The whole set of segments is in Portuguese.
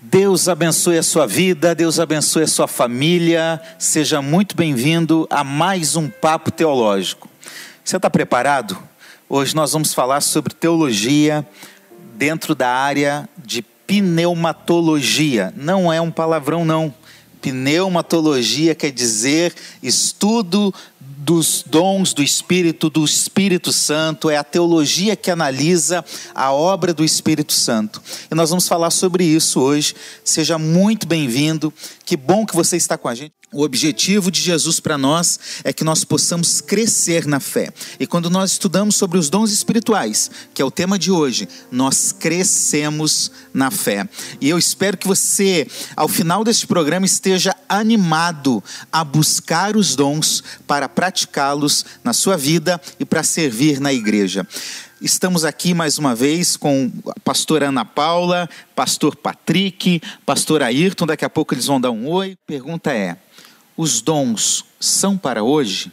Deus abençoe a sua vida, Deus abençoe a sua família. Seja muito bem-vindo a mais um Papo Teológico. Você está preparado? Hoje nós vamos falar sobre teologia dentro da área de pneumatologia. Não é um palavrão, não. Pneumatologia quer dizer estudo dos dons do Espírito, do Espírito Santo, é a teologia que analisa a obra do Espírito Santo. E nós vamos falar sobre isso hoje. Seja muito bem-vindo. Que bom que você está com a gente. O objetivo de Jesus para nós é que nós possamos crescer na fé. E quando nós estudamos sobre os dons espirituais, que é o tema de hoje, nós crescemos na fé. E eu espero que você, ao final deste programa, esteja animado a buscar os dons para praticá-los na sua vida e para servir na igreja. Estamos aqui mais uma vez com a pastora Ana Paula, pastor Patrick, pastor Ayrton. Daqui a pouco eles vão dar um oi. Pergunta é: os dons são para hoje?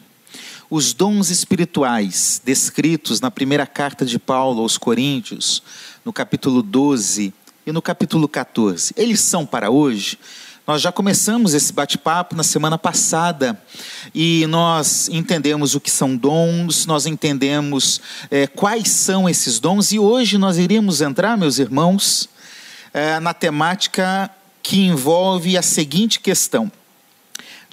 Os dons espirituais descritos na primeira carta de Paulo aos Coríntios, no capítulo 12 e no capítulo 14, eles são para hoje? Nós já começamos esse bate-papo na semana passada e nós entendemos o que são dons, nós entendemos é, quais são esses dons e hoje nós iríamos entrar, meus irmãos, é, na temática que envolve a seguinte questão: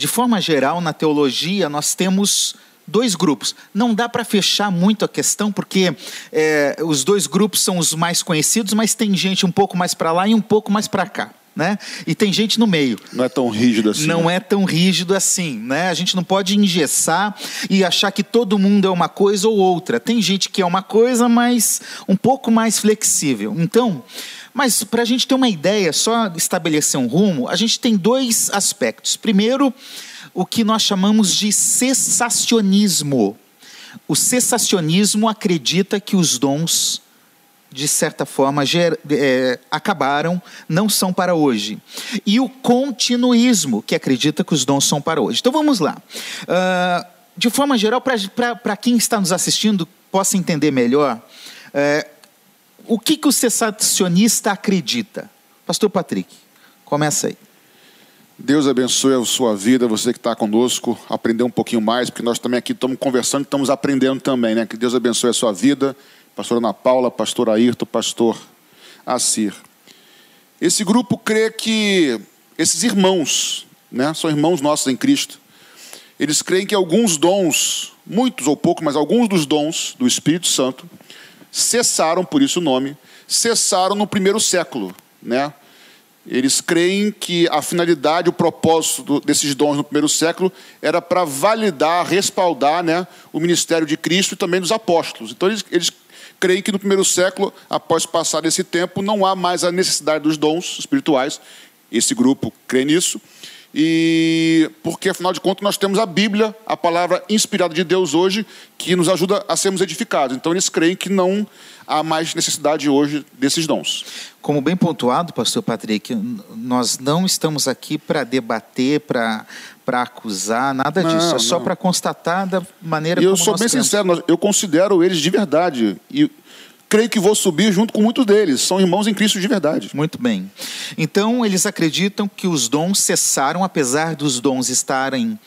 de forma geral, na teologia, nós temos dois grupos. Não dá para fechar muito a questão, porque é, os dois grupos são os mais conhecidos, mas tem gente um pouco mais para lá e um pouco mais para cá. Né? E tem gente no meio. Não é tão rígido assim. Não né? é tão rígido assim, né? A gente não pode engessar e achar que todo mundo é uma coisa ou outra. Tem gente que é uma coisa, mas um pouco mais flexível. Então, mas para a gente ter uma ideia, só estabelecer um rumo, a gente tem dois aspectos. Primeiro, o que nós chamamos de cessacionismo. O cessacionismo acredita que os dons, de certa forma, ger, é, acabaram, não são para hoje. E o continuismo, que acredita que os dons são para hoje. Então vamos lá. Uh, de forma geral, para quem está nos assistindo possa entender melhor, uh, o que, que o cessacionista acredita? Pastor Patrick, começa aí. Deus abençoe a sua vida, você que está conosco, aprender um pouquinho mais, porque nós também aqui estamos conversando, estamos aprendendo também, né? Que Deus abençoe a sua vida, pastor Ana Paula, pastor Ayrton, pastor Assir. Esse grupo crê que esses irmãos, né, são irmãos nossos em Cristo, eles creem que alguns dons, muitos ou poucos, mas alguns dos dons do Espírito Santo, cessaram, por isso o nome, cessaram no primeiro século. Né? Eles creem que a finalidade, o propósito desses dons no primeiro século era para validar, respaldar né, o ministério de Cristo e também dos apóstolos. Então eles, eles creem que no primeiro século, após passar esse tempo, não há mais a necessidade dos dons espirituais. Esse grupo crê nisso. E porque afinal de contas nós temos a Bíblia, a palavra inspirada de Deus hoje, que nos ajuda a sermos edificados. Então eles creem que não há mais necessidade hoje desses dons. Como bem pontuado, pastor Patrick, nós não estamos aqui para debater, para para acusar, nada disso. Não, é só para constatar da maneira e como eu sou bem sincero, eu considero eles de verdade. E creio que vou subir junto com muitos deles. São irmãos em Cristo de verdade. Muito bem. Então, eles acreditam que os dons cessaram, apesar dos dons estarem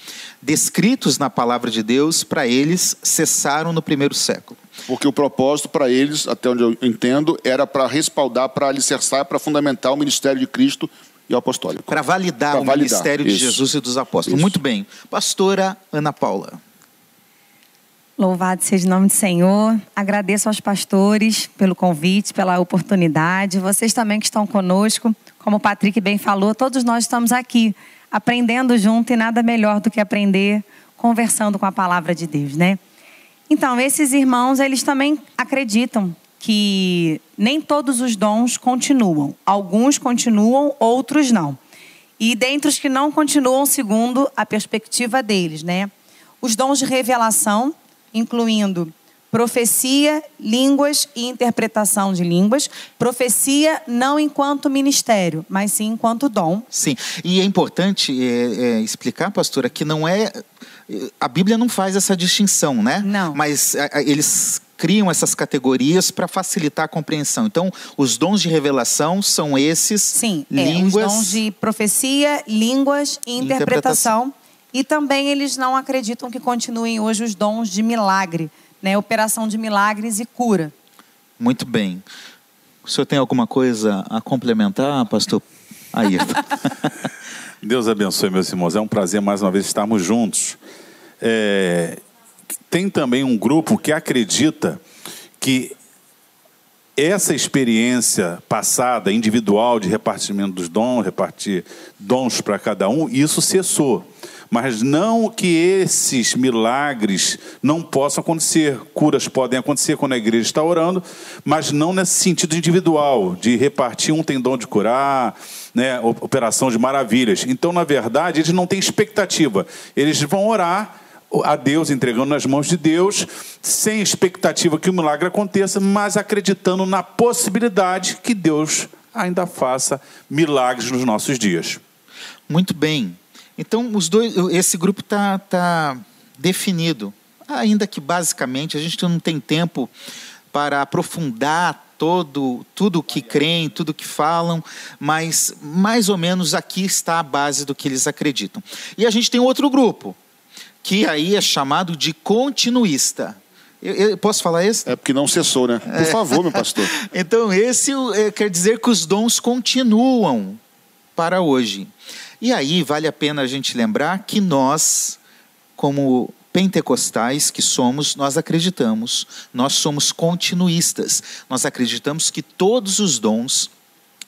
descritos na palavra de Deus, para eles cessaram no primeiro século. Porque o propósito para eles, até onde eu entendo, era para respaldar, para alicerçar, para fundamentar o ministério de Cristo e o apostólico. Para validar pra o validar. ministério Isso. de Jesus e dos apóstolos. Isso. Muito bem. Pastora Ana Paula. Louvado seja o nome do Senhor. Agradeço aos pastores pelo convite, pela oportunidade. Vocês também que estão conosco, como o Patrick bem falou, todos nós estamos aqui aprendendo junto e nada melhor do que aprender conversando com a palavra de Deus, né? Então, esses irmãos, eles também acreditam que nem todos os dons continuam. Alguns continuam, outros não. E dentre os que não continuam, segundo a perspectiva deles, né? Os dons de revelação, incluindo profecia, línguas e interpretação de línguas. Profecia não enquanto ministério, mas sim enquanto dom. Sim, e é importante é, é, explicar, pastora, que não é a Bíblia não faz essa distinção, né? Não. Mas eles criam essas categorias para facilitar a compreensão. Então, os dons de revelação são esses. Sim, línguas, é, os dons de profecia, línguas e interpretação. interpretação. E também eles não acreditam que continuem hoje os dons de milagre, né? operação de milagres e cura. Muito bem. O senhor tem alguma coisa a complementar, pastor Ayrton? Deus abençoe, meus irmãos. É um prazer mais uma vez estarmos juntos. É, tem também um grupo que acredita que essa experiência passada, individual, de repartimento dos dons, repartir dons para cada um, isso cessou. Mas não que esses milagres não possam acontecer. Curas podem acontecer quando a igreja está orando, mas não nesse sentido individual, de repartir um tem dom de curar, né, operação de maravilhas. Então, na verdade, eles não têm expectativa. Eles vão orar a Deus, entregando nas mãos de Deus, sem expectativa que o milagre aconteça, mas acreditando na possibilidade que Deus ainda faça milagres nos nossos dias. Muito bem. Então, os dois, esse grupo está tá definido. Ainda que basicamente a gente não tem tempo para aprofundar todo tudo o que creem, tudo o que falam, mas mais ou menos aqui está a base do que eles acreditam. E a gente tem outro grupo, que aí é chamado de continuista. Eu, eu, posso falar esse? É porque não cessou, né? Por é. favor, meu pastor. então, esse é, quer dizer que os dons continuam para hoje. E aí vale a pena a gente lembrar que nós, como pentecostais que somos, nós acreditamos, nós somos continuistas. Nós acreditamos que todos os dons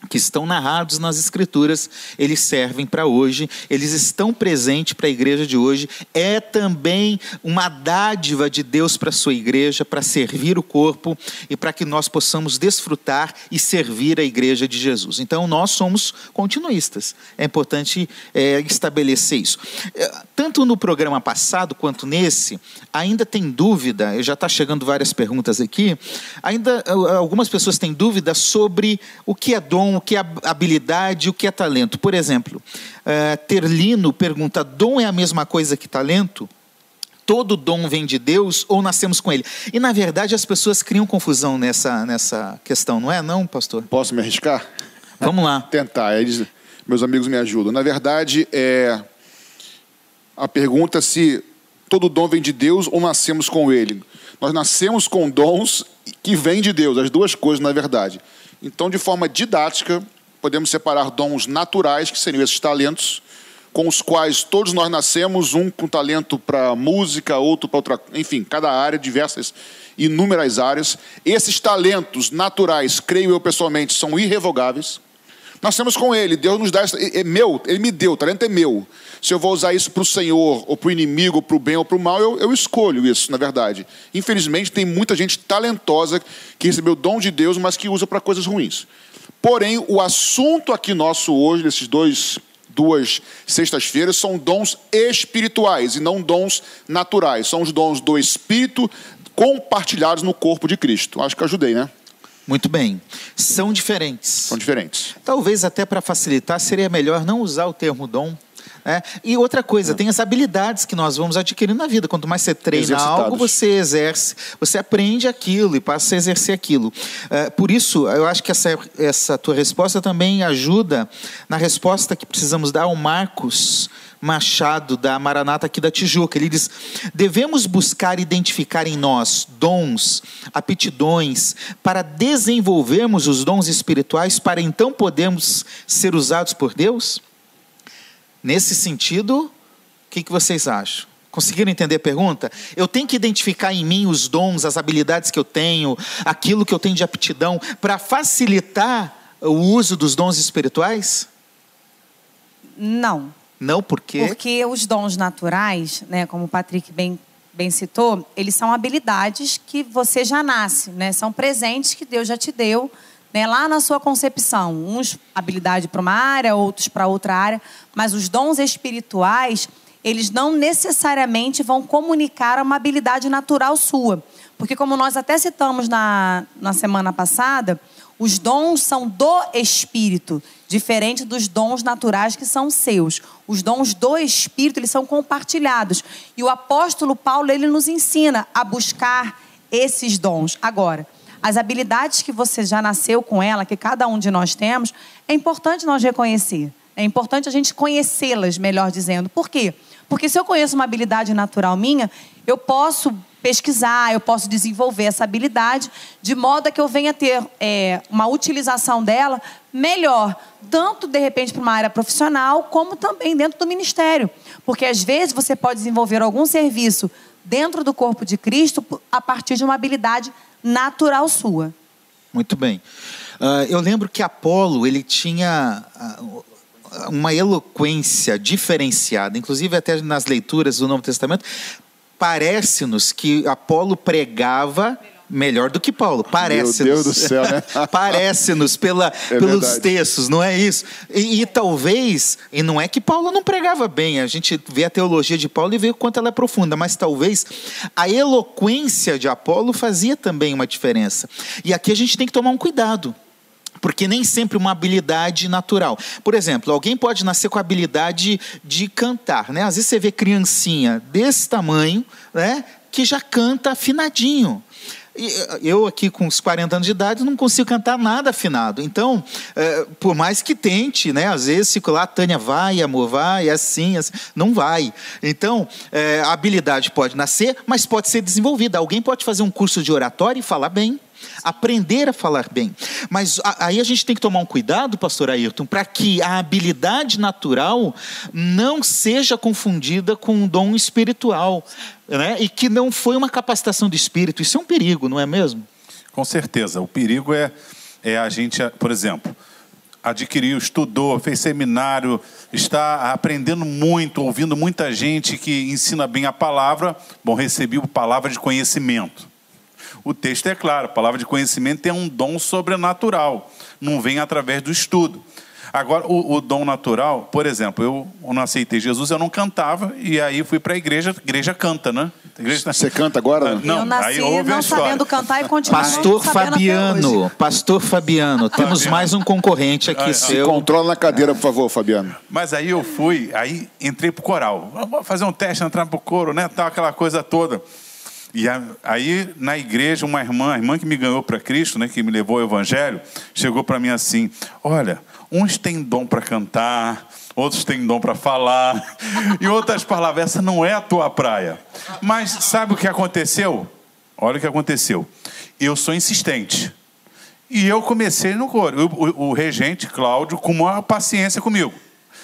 que estão narrados nas Escrituras, eles servem para hoje, eles estão presentes para a igreja de hoje. É também uma dádiva de Deus para a sua igreja, para servir o corpo e para que nós possamos desfrutar e servir a igreja de Jesus. Então, nós somos continuistas. É importante é, estabelecer isso. É, tanto no programa passado quanto nesse, ainda tem dúvida, já está chegando várias perguntas aqui, ainda algumas pessoas têm dúvida sobre o que é dom dom, o que é habilidade, o que é talento. Por exemplo, uh, Terlino pergunta: dom é a mesma coisa que talento? Todo dom vem de Deus ou nascemos com ele? E na verdade as pessoas criam confusão nessa, nessa questão, não é, não, pastor? Posso me arriscar? Vamos lá. Tentar. Eles, meus amigos me ajudam. Na verdade, é a pergunta se todo dom vem de Deus ou nascemos com ele. Nós nascemos com dons que vêm de Deus, as duas coisas, na verdade. Então, de forma didática, podemos separar dons naturais, que seriam esses talentos, com os quais todos nós nascemos, um com talento para música, outro para outra, enfim, cada área, diversas, inúmeras áreas. Esses talentos naturais, creio eu pessoalmente, são irrevogáveis. Nós temos com ele, Deus nos dá, é meu, ele me deu, o talento é meu. Se eu vou usar isso para o Senhor, ou para o inimigo, para o bem, ou para o mal, eu, eu escolho isso, na verdade. Infelizmente, tem muita gente talentosa que recebeu o dom de Deus, mas que usa para coisas ruins. Porém, o assunto aqui nosso hoje, desses dois duas sextas-feiras, são dons espirituais e não dons naturais. São os dons do Espírito compartilhados no corpo de Cristo. Acho que ajudei, né? Muito bem. São diferentes. São diferentes. Talvez até para facilitar seria melhor não usar o termo dom. É. E outra coisa, é. tem as habilidades que nós vamos adquirindo na vida. Quanto mais você treina algo, você exerce, você aprende aquilo e passa a exercer aquilo. É, por isso, eu acho que essa, essa tua resposta também ajuda na resposta que precisamos dar ao Marcos Machado, da Maranata aqui da Tijuca. Ele diz: devemos buscar identificar em nós dons, aptidões, para desenvolvermos os dons espirituais, para então podermos ser usados por Deus? Nesse sentido, o que, que vocês acham? Conseguiram entender a pergunta? Eu tenho que identificar em mim os dons, as habilidades que eu tenho, aquilo que eu tenho de aptidão, para facilitar o uso dos dons espirituais? Não. Não, por quê? Porque os dons naturais, né, como o Patrick bem, bem citou, eles são habilidades que você já nasce, né? São presentes que Deus já te deu né, lá na sua concepção. Uns habilidade para uma área, outros para outra área. Mas os dons espirituais, eles não necessariamente vão comunicar uma habilidade natural sua. Porque como nós até citamos na, na semana passada, os dons são do Espírito, diferente dos dons naturais que são seus. Os dons do Espírito, eles são compartilhados. E o apóstolo Paulo, ele nos ensina a buscar esses dons. Agora, as habilidades que você já nasceu com ela, que cada um de nós temos, é importante nós reconhecer. É importante a gente conhecê-las, melhor dizendo. Por quê? Porque se eu conheço uma habilidade natural minha, eu posso pesquisar, eu posso desenvolver essa habilidade de modo a que eu venha ter é, uma utilização dela melhor, tanto de repente para uma área profissional, como também dentro do ministério. Porque às vezes você pode desenvolver algum serviço dentro do corpo de Cristo a partir de uma habilidade natural sua. Muito bem. Uh, eu lembro que Apolo ele tinha uh, uma eloquência diferenciada, inclusive até nas leituras do Novo Testamento, parece-nos que Apolo pregava melhor do que Paulo. Parece-nos. Meu Deus do céu, né? Parece-nos pela, é pelos verdade. textos, não é isso? E, e, talvez, e não é que Paulo não pregava bem, a gente vê a teologia de Paulo e vê o quanto ela é profunda, mas talvez a eloquência de Apolo fazia também uma diferença. E aqui a gente tem que tomar um cuidado porque nem sempre uma habilidade natural. Por exemplo, alguém pode nascer com a habilidade de cantar, né? Às vezes você vê criancinha desse tamanho, né, que já canta afinadinho. Eh, eu aqui com uns 40 anos de idade não consigo cantar nada afinado. Então, é, por mais que tente, né? Às vezes fico lá, Tânia, vai, amor, vai, é assim, assim. Não vai. Então, é, a habilidade pode nascer, mas pode ser desenvolvida. Alguém pode fazer um curso de oratória e falar bem aprender a falar bem. Mas aí a gente tem que tomar um cuidado, pastor Ayrton, para que a habilidade natural não seja confundida com um dom espiritual, né? e que não foi uma capacitação do espírito. Isso é um perigo, não é mesmo? Com certeza. O perigo é, é a gente, por exemplo, adquiriu, estudou, fez seminário, está aprendendo muito, ouvindo muita gente que ensina bem a palavra. Bom, recebi a palavra de conhecimento. O texto é claro, a palavra de conhecimento é um dom sobrenatural, não vem através do estudo. Agora, o, o, dom natural, por exemplo, eu, não aceitei Jesus, eu não cantava, e aí fui para a igreja, a igreja canta, né? Igreja... Você canta agora? Não, eu nasci aí não sabendo cantar e continuo Pastor Fabiano, Pastor Fabiano, temos mais um concorrente aqui seu. Se controla na cadeira, por favor, Fabiano. Mas aí eu fui, aí entrei pro coral. Vamos fazer um teste, entrar pro coro, né? Tal, aquela coisa toda. E aí, na igreja, uma irmã, a irmã que me ganhou para Cristo, né, que me levou ao Evangelho, chegou para mim assim: Olha, uns têm dom para cantar, outros têm dom para falar, e outras palavras, essa não é a tua praia. Mas sabe o que aconteceu? Olha o que aconteceu. Eu sou insistente. E eu comecei no coro. O, o, o regente, Cláudio, com uma paciência comigo.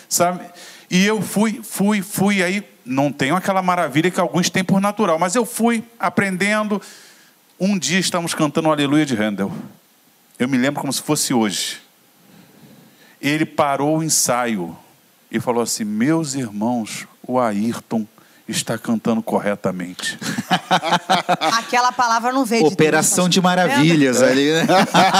Sabe? E eu fui, fui, fui. Aí não tenho aquela maravilha que alguns têm por natural, mas eu fui aprendendo. Um dia estamos cantando o Aleluia de Handel. Eu me lembro como se fosse hoje. Ele parou o ensaio e falou assim: Meus irmãos, o Ayrton está cantando corretamente. Aquela palavra não veio Operação de, Deus, de maravilhas é. ali, né?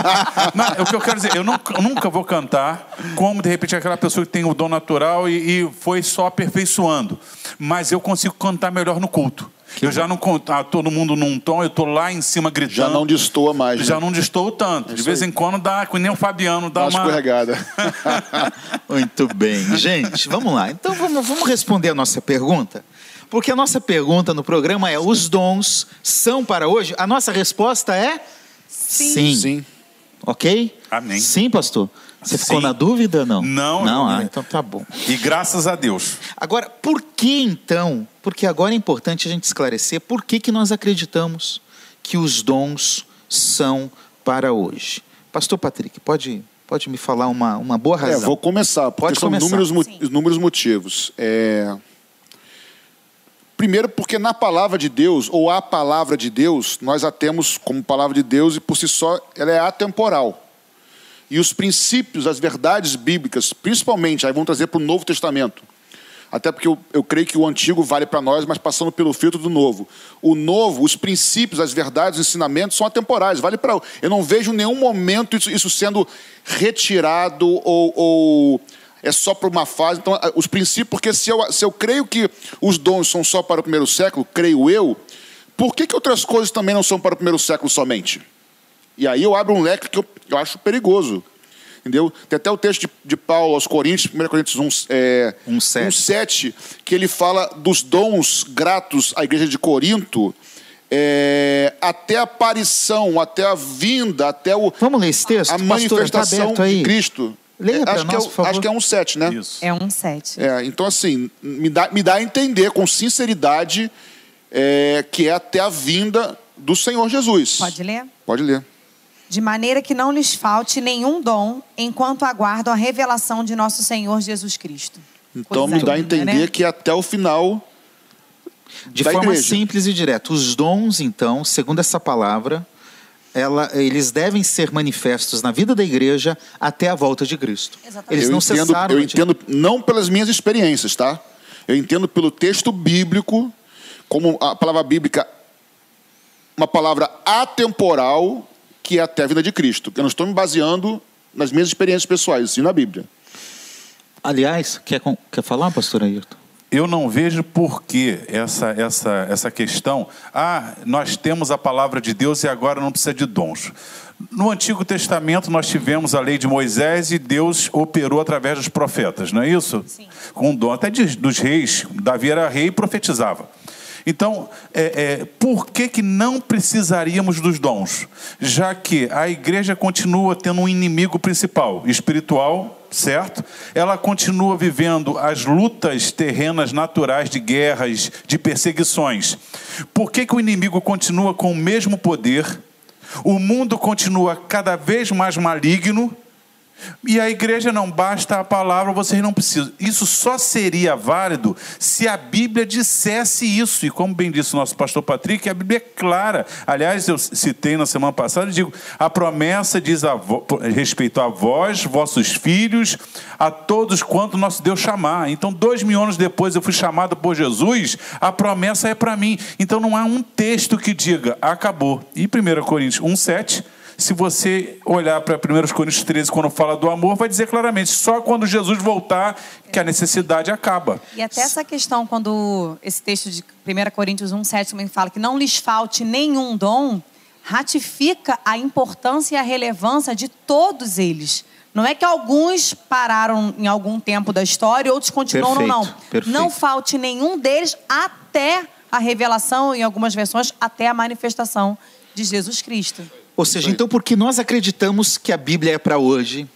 não, o que eu quero dizer, eu nunca, eu nunca, vou cantar como de repente aquela pessoa que tem o dom natural e, e foi só aperfeiçoando. Mas eu consigo cantar melhor no culto. Que eu já não conto ah, todo mundo num tom, eu estou lá em cima gritando. Já não destoa mais. Né? Já não destoa tanto. É de vez aí. em quando dá, nem o Fabiano dá, dá uma. escorregada. Muito bem. Gente, vamos lá. Então vamos, vamos responder a nossa pergunta. Porque a nossa pergunta no programa é: os dons são para hoje? A nossa resposta é sim. Sim. sim. Ok? Amém. Sim, pastor. Você ficou na dúvida não? Não. Não, ah, então tá bom. E graças a Deus. Agora, por que então? Porque agora é importante a gente esclarecer por que, que nós acreditamos que os dons são para hoje. Pastor Patrick, pode, pode me falar uma, uma boa razão? É, vou começar, porque pode são começar. Inúmeros, inúmeros motivos. É... Primeiro, porque na palavra de Deus, ou a palavra de Deus, nós a temos como palavra de Deus e por si só ela é atemporal. E os princípios, as verdades bíblicas, principalmente, aí vamos trazer para o Novo Testamento. Até porque eu, eu creio que o antigo vale para nós, mas passando pelo filtro do novo. O novo, os princípios, as verdades, os ensinamentos são atemporais, vale para. Eu não vejo nenhum momento isso, isso sendo retirado ou, ou é só para uma fase. Então, os princípios, porque se eu, se eu creio que os dons são só para o primeiro século, creio eu, por que, que outras coisas também não são para o primeiro século somente? E aí eu abro um leque que eu, eu acho perigoso. Entendeu? Tem até o texto de, de Paulo aos Coríntios, 1 Coríntios 1, é, 1, 7. 1, 7, que ele fala dos dons gratos à igreja de Corinto, é, até a aparição, até a vinda, até o, Vamos ler esse texto? a Pastora, tá manifestação aí? de Cristo. Leia É, acho, que é, acho que é um 7, né? Isso. É um sete. É, então, assim, me dá, me dá a entender com sinceridade é, que é até a vinda do Senhor Jesus. Pode ler? Pode ler. De maneira que não lhes falte nenhum dom enquanto aguardam a revelação de nosso Senhor Jesus Cristo. Então, Coisa me dá a linda, entender né? que é até o final De da forma igreja. simples e direta. Os dons, então, segundo essa palavra, ela- eles devem ser manifestos na vida da igreja até a volta de Cristo. Exatamente. Eles eu não entendo, cessaram. eu de- entendo não pelas minhas experiências, tá? Eu entendo pelo texto bíblico, como a palavra bíblica, uma palavra atemporal, que é até a vinda de Cristo. Eu não estou me baseando nas minhas experiências pessoais, sim na Bíblia. Aliás, quer, quer falar, pastor Ayrton? Eu não vejo por que essa, essa, essa questão. Ah, nós temos a palavra de Deus e agora não precisa de dons. No Antigo Testamento nós tivemos a lei de Moisés e Deus operou através dos profetas, não é isso? Sim. Com dom até de- dos reis. Davi era rei e profetizava. Então, é, é, por que, que não precisaríamos dos dons? Já que a igreja continua tendo um inimigo principal, espiritual, certo? Ela continua vivendo as lutas terrenas naturais de guerras, de perseguições. Por que, que o inimigo continua com o mesmo poder? O mundo continua cada vez mais maligno. E a igreja não basta a palavra, vocês não precisam. Isso só seria válido se a Bíblia dissesse isso. E como bem disse o nosso pastor Patrick, a Bíblia é clara. Aliás, eu citei na semana passada, digo, a promessa diz a vo, respeito a vós, vossos filhos, a todos quanto nosso Deus chamar. Então, dois mil anos depois eu fui chamado por Jesus, a promessa é para mim. Então não há um texto que diga, acabou. E 1 Coríntios 1,7 se você olhar para 1 Coríntios 13, quando fala do amor, vai dizer claramente: só quando Jesus voltar que a necessidade acaba. E até essa questão, quando esse texto de 1 Coríntios 1, 7 também fala que não lhes falte nenhum dom, ratifica a importância e a relevância de todos eles. Não é que alguns pararam em algum tempo da história e outros continuam, Perfeito, não. perfeito. Não falte nenhum deles até a revelação, em algumas versões, até a manifestação de Jesus Cristo. Ou seja, então, porque nós acreditamos que a Bíblia é para hoje,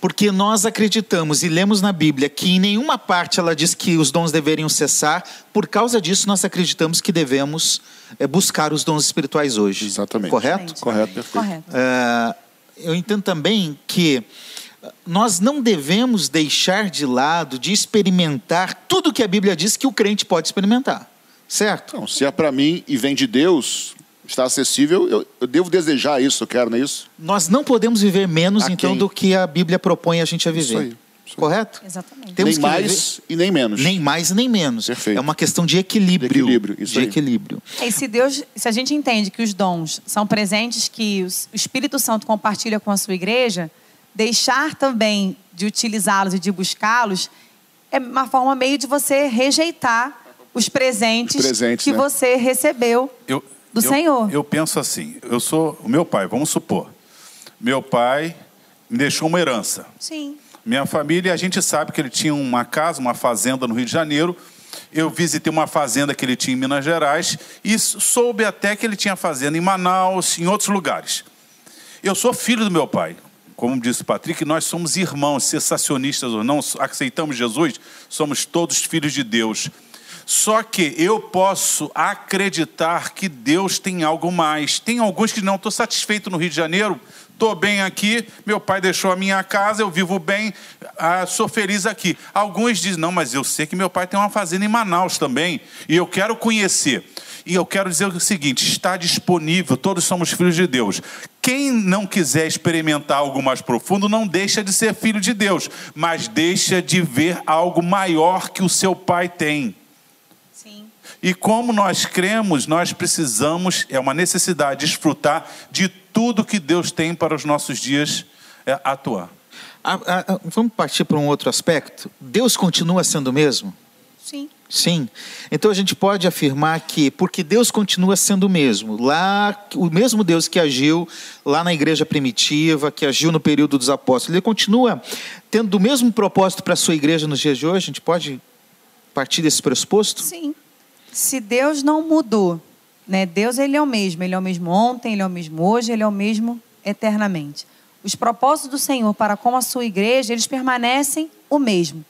porque nós acreditamos e lemos na Bíblia que em nenhuma parte ela diz que os dons deveriam cessar, por causa disso nós acreditamos que devemos é, buscar os dons espirituais hoje. Exatamente. Correto? Correto, perfeito. Correto. É, eu entendo também que nós não devemos deixar de lado de experimentar tudo que a Bíblia diz que o crente pode experimentar. Certo? Então, se é para mim e vem de Deus, está acessível, eu, eu devo desejar isso, eu quero, não é isso? Nós não podemos viver menos, A então, quem? do que a Bíblia propõe a gente a viver. Isso aí, isso aí. Correto? Exatamente. Temos nem mais e nem menos. Nem mais nem menos. Perfeito. É uma questão de equilíbrio. De equilíbrio, isso de aí. equilíbrio. É, E se Deus, se a gente entende que os dons são presentes que os- o Espírito Santo compartilha com a sua igreja, deixar também de utilizá-los e de buscá-los é uma forma meio de você rejeitar os presentes, Os presentes, que né? você recebeu Eu, do eu- Senhor. Eu penso assim: eu sou o meu pai, vamos supor. Meu pai me deixou uma herança. Sim. Minha família, a gente sabe que ele tinha uma casa, uma fazenda no Rio de Janeiro. Eu visitei uma fazenda que ele tinha em Minas Gerais e soube até que ele tinha fazenda em Manaus, em outros lugares. Eu sou filho do meu pai. Como disse o Patrick, nós somos irmãos, cessacionistas ou não, aceitamos Jesus, somos todos filhos de Deus. Só que eu posso acreditar que Deus tem algo mais. Tem alguns que não estou satisfeito no Rio de Janeiro, estou bem aqui, meu pai deixou a minha casa, eu vivo bem, ah, sou feliz aqui. Alguns dizem, não, mas eu sei que meu pai tem uma fazenda em Manaus também, e eu quero conhecer. E eu quero dizer o seguinte: está disponível, todos somos filhos de Deus. Quem não quiser experimentar algo mais profundo, não deixa de ser filho de Deus, mas deixa de ver algo maior que o seu pai tem. E como nós cremos, nós precisamos, é uma necessidade, desfrutar de tudo que Deus tem para os nossos dias é, atuar. Ah, ah, ah, vamos partir para um outro aspecto. Deus continua sendo o mesmo? Sim. Sim. Então a gente pode afirmar que, porque Deus continua sendo o mesmo, lá, o mesmo Deus que agiu lá na igreja primitiva, que agiu no período dos apóstolos, ele continua tendo o mesmo propósito para a sua igreja nos dias de hoje? A gente pode partir desse pressuposto? Sim. Se Deus não mudou né, Deus ele é o mesmo, ele é o mesmo ontem, ele é o mesmo hoje, ele é o mesmo eternamente. Os propósitos do Senhor para com a sua igreja, eles permanecem o mesmo.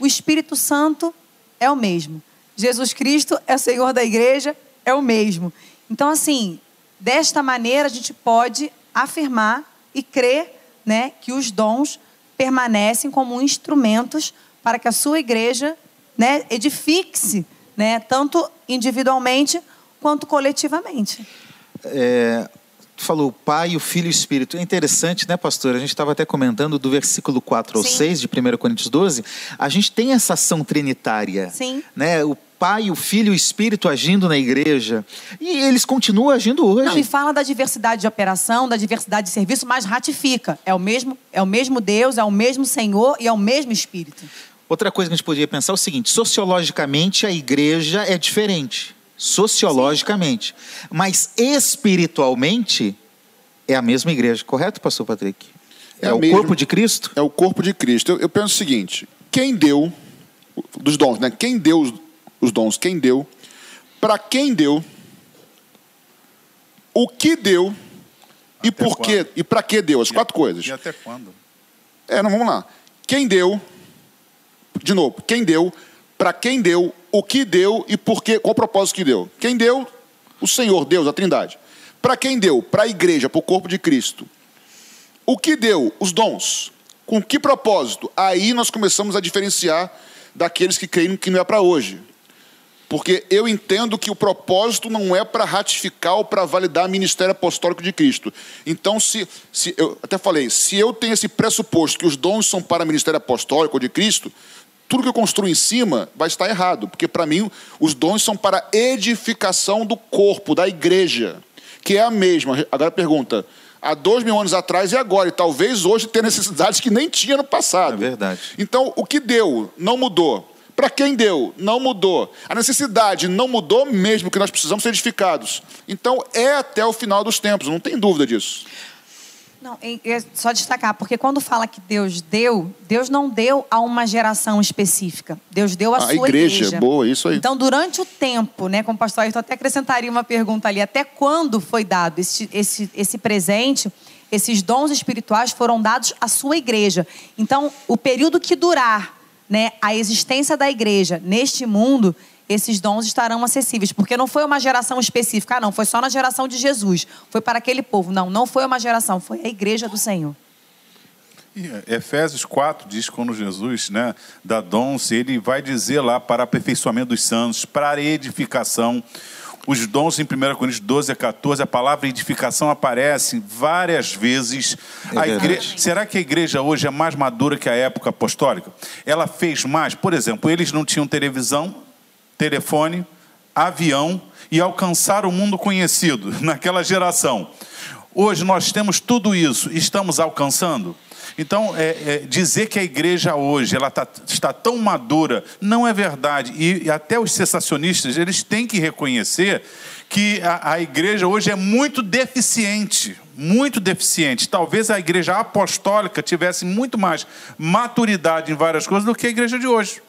O Espírito Santo é o mesmo. Jesus Cristo é o Senhor da igreja, é o mesmo. Então, assim, desta maneira a gente pode afirmar e crer né, que os dons permanecem como instrumentos para que a sua igreja né, edifique-se, né, tanto individualmente quanto coletivamente. É, falou Pai, o Filho e o Espírito. É interessante, né, pastor? A gente estava até comentando do versículo 4 ao Sim. 6 de 1 Coríntios 12. A gente tem essa ação trinitária. Sim. Né? O Pai, o Filho e o Espírito agindo na igreja. E eles continuam agindo hoje. Não, e fala da diversidade de operação, da diversidade de serviço, mas ratifica. É o mesmo, é o mesmo Deus, é o mesmo Senhor e é o mesmo Espírito. Outra coisa que a gente poderia pensar é o seguinte: sociologicamente a igreja é diferente sociologicamente. Sim. Mas espiritualmente é a mesma igreja, correto, pastor Patrick? É, é o mesmo, corpo de Cristo? É o corpo de Cristo. Eu, eu, penso o seguinte: quem deu, dos dons, né? Quem deu os, os dons? Quem deu? Para quem deu? O que deu? E até por quê? E para que deu? As e quatro coisas. E até quando? É, não, vamos lá. Quem deu? De novo, quem deu? Para quem deu? o que deu e por quê, qual o propósito que deu. Quem deu? O Senhor, Deus, a Trindade. Para quem deu? Para a igreja, para o corpo de Cristo. O que deu? Os dons. Com que propósito? Aí nós começamos a diferenciar daqueles que creem que não é para hoje. Porque eu entendo que o propósito não é para ratificar ou para validar o ministério apostólico de Cristo. Então, se, se eu até falei, se eu tenho esse pressuposto que os dons são para o ministério apostólico de Cristo, tudo que eu construo em cima vai estar errado, porque para mim os dons são para edificação do corpo, da igreja, que é a mesma. Agora pergunta, há dois mil anos atrás e agora, e talvez hoje tenha necessidades que nem tinha no passado. É verdade. Então, o que deu não mudou. Para quem deu, não mudou. A necessidade não mudou mesmo que nós precisamos ser edificados. Então, é até o final dos tempos, não tem dúvida disso. Não, é só destacar, porque quando fala que Deus deu, Deus não deu a uma geração específica. Deus deu a, a sua igreja. igreja. Boa, isso aí. Então, durante o tempo, né, como pastor Ayrton até acrescentaria uma pergunta ali, até quando foi dado esse, esse, esse presente, esses dons espirituais foram dados à sua igreja. Então, o período que durar né, a existência da igreja neste mundo esses dons estarão acessíveis. Porque não foi uma geração específica, ah, não, foi só na geração de Jesus. Foi para aquele povo. Não, não foi uma geração, foi a igreja do Senhor. E é, Efésios 4 diz quando Jesus né, dá dons, ele vai dizer lá para aperfeiçoamento dos santos, para edificação. Os dons em 1 Coríntios 12 a 14, a palavra edificação aparece várias vezes. É igreja, será que a igreja hoje é mais madura que a época apostólica? Ela fez mais? Por exemplo, eles não tinham televisão, telefone, avião e alcançar o mundo conhecido naquela geração. Hoje nós temos tudo isso, estamos alcançando. Então, é, é, dizer que a igreja hoje ela tá, está tão madura não é verdade. E, e, até os sensacionistas eles têm que reconhecer que a, a igreja hoje é muito deficiente, muito deficiente. Talvez a igreja apostólica tivesse muito mais maturidade em várias coisas do que a igreja de hoje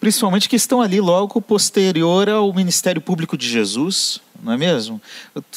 principalmente que estão ali logo posterior ao ministério público de Jesus, não é mesmo?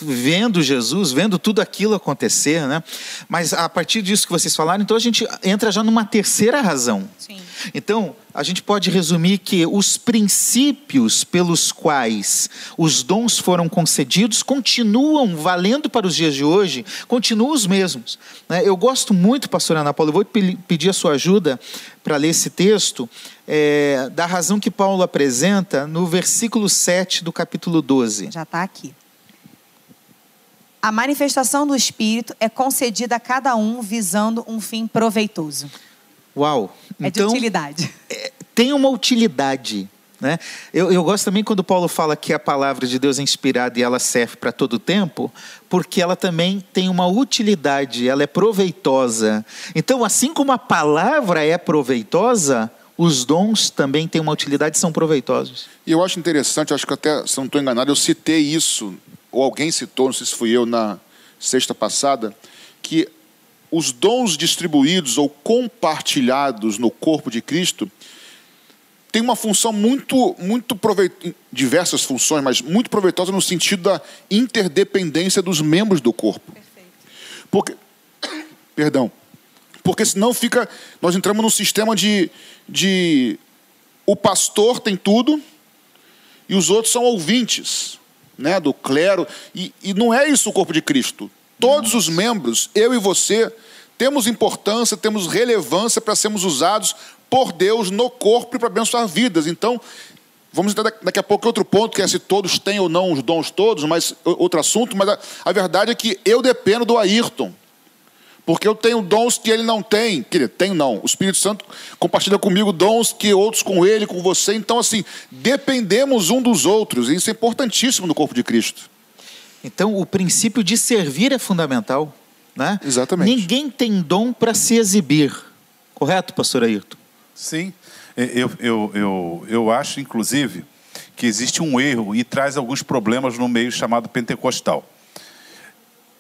Vendo Jesus, vendo tudo aquilo acontecer, né? Mas a partir disso que vocês falaram, então a gente entra já numa terceira razão. Sim. Então, a gente pode resumir que os princípios pelos quais os dons foram concedidos continuam valendo para os dias de hoje, continuam os mesmos. Né? Eu gosto muito, pastor Ana Paula, eu vou pedir a sua ajuda para ler esse texto, é, da razão que Paulo apresenta no versículo 7 do capítulo 12. Já está aqui. A manifestação do Espírito é concedida a cada um visando um fim proveitoso. Uau! É então, de utilidade. É, tem uma utilidade. Né? Eu, eu, gosto também quando Paulo fala que a palavra de Deus é inspirada e ela serve para todo o tempo, porque ela também tem uma utilidade, ela é proveitosa. Então, assim como a palavra é proveitosa, os dons também têm uma utilidade e são proveitosos. E eu acho interessante, acho que até, se não estou enganado, eu citei isso, ou alguém citou, não sei se fui eu na sexta passada, que os dons distribuídos ou compartilhados no corpo de Cristo tem uma função muito, muito proveitosa, diversas funções, mas muito proveitosa no sentido da interdependência dos membros do corpo. Perfeito. Porque, perdão, porque senão fica, nós entramos num sistema de, de o pastor tem tudo e os outros são ouvintes, né, do clero, e, e não é isso o corpo de Cristo. Todos os membros, eu e você, temos importância, temos relevância para sermos usados por Deus no corpo e para abençoar vidas. Então, vamos entrar daqui a pouco outro ponto, que é se todos têm ou não os dons todos, mas outro assunto, mas a, a verdade é que eu dependo do Ayrton. Porque eu tenho dons que ele não tem. Quer dizer, tenho não. O Espírito Santo compartilha comigo dons que outros com ele, com você. Então, assim, dependemos um dos outros. E isso é importantíssimo no corpo de Cristo. Então, o princípio de servir é fundamental. Né? Exatamente. Ninguém tem dom para se exibir. Correto, pastor Ayrton? Sim. Eu, eu, eu, eu acho, inclusive, que existe um erro e traz alguns problemas no meio chamado pentecostal.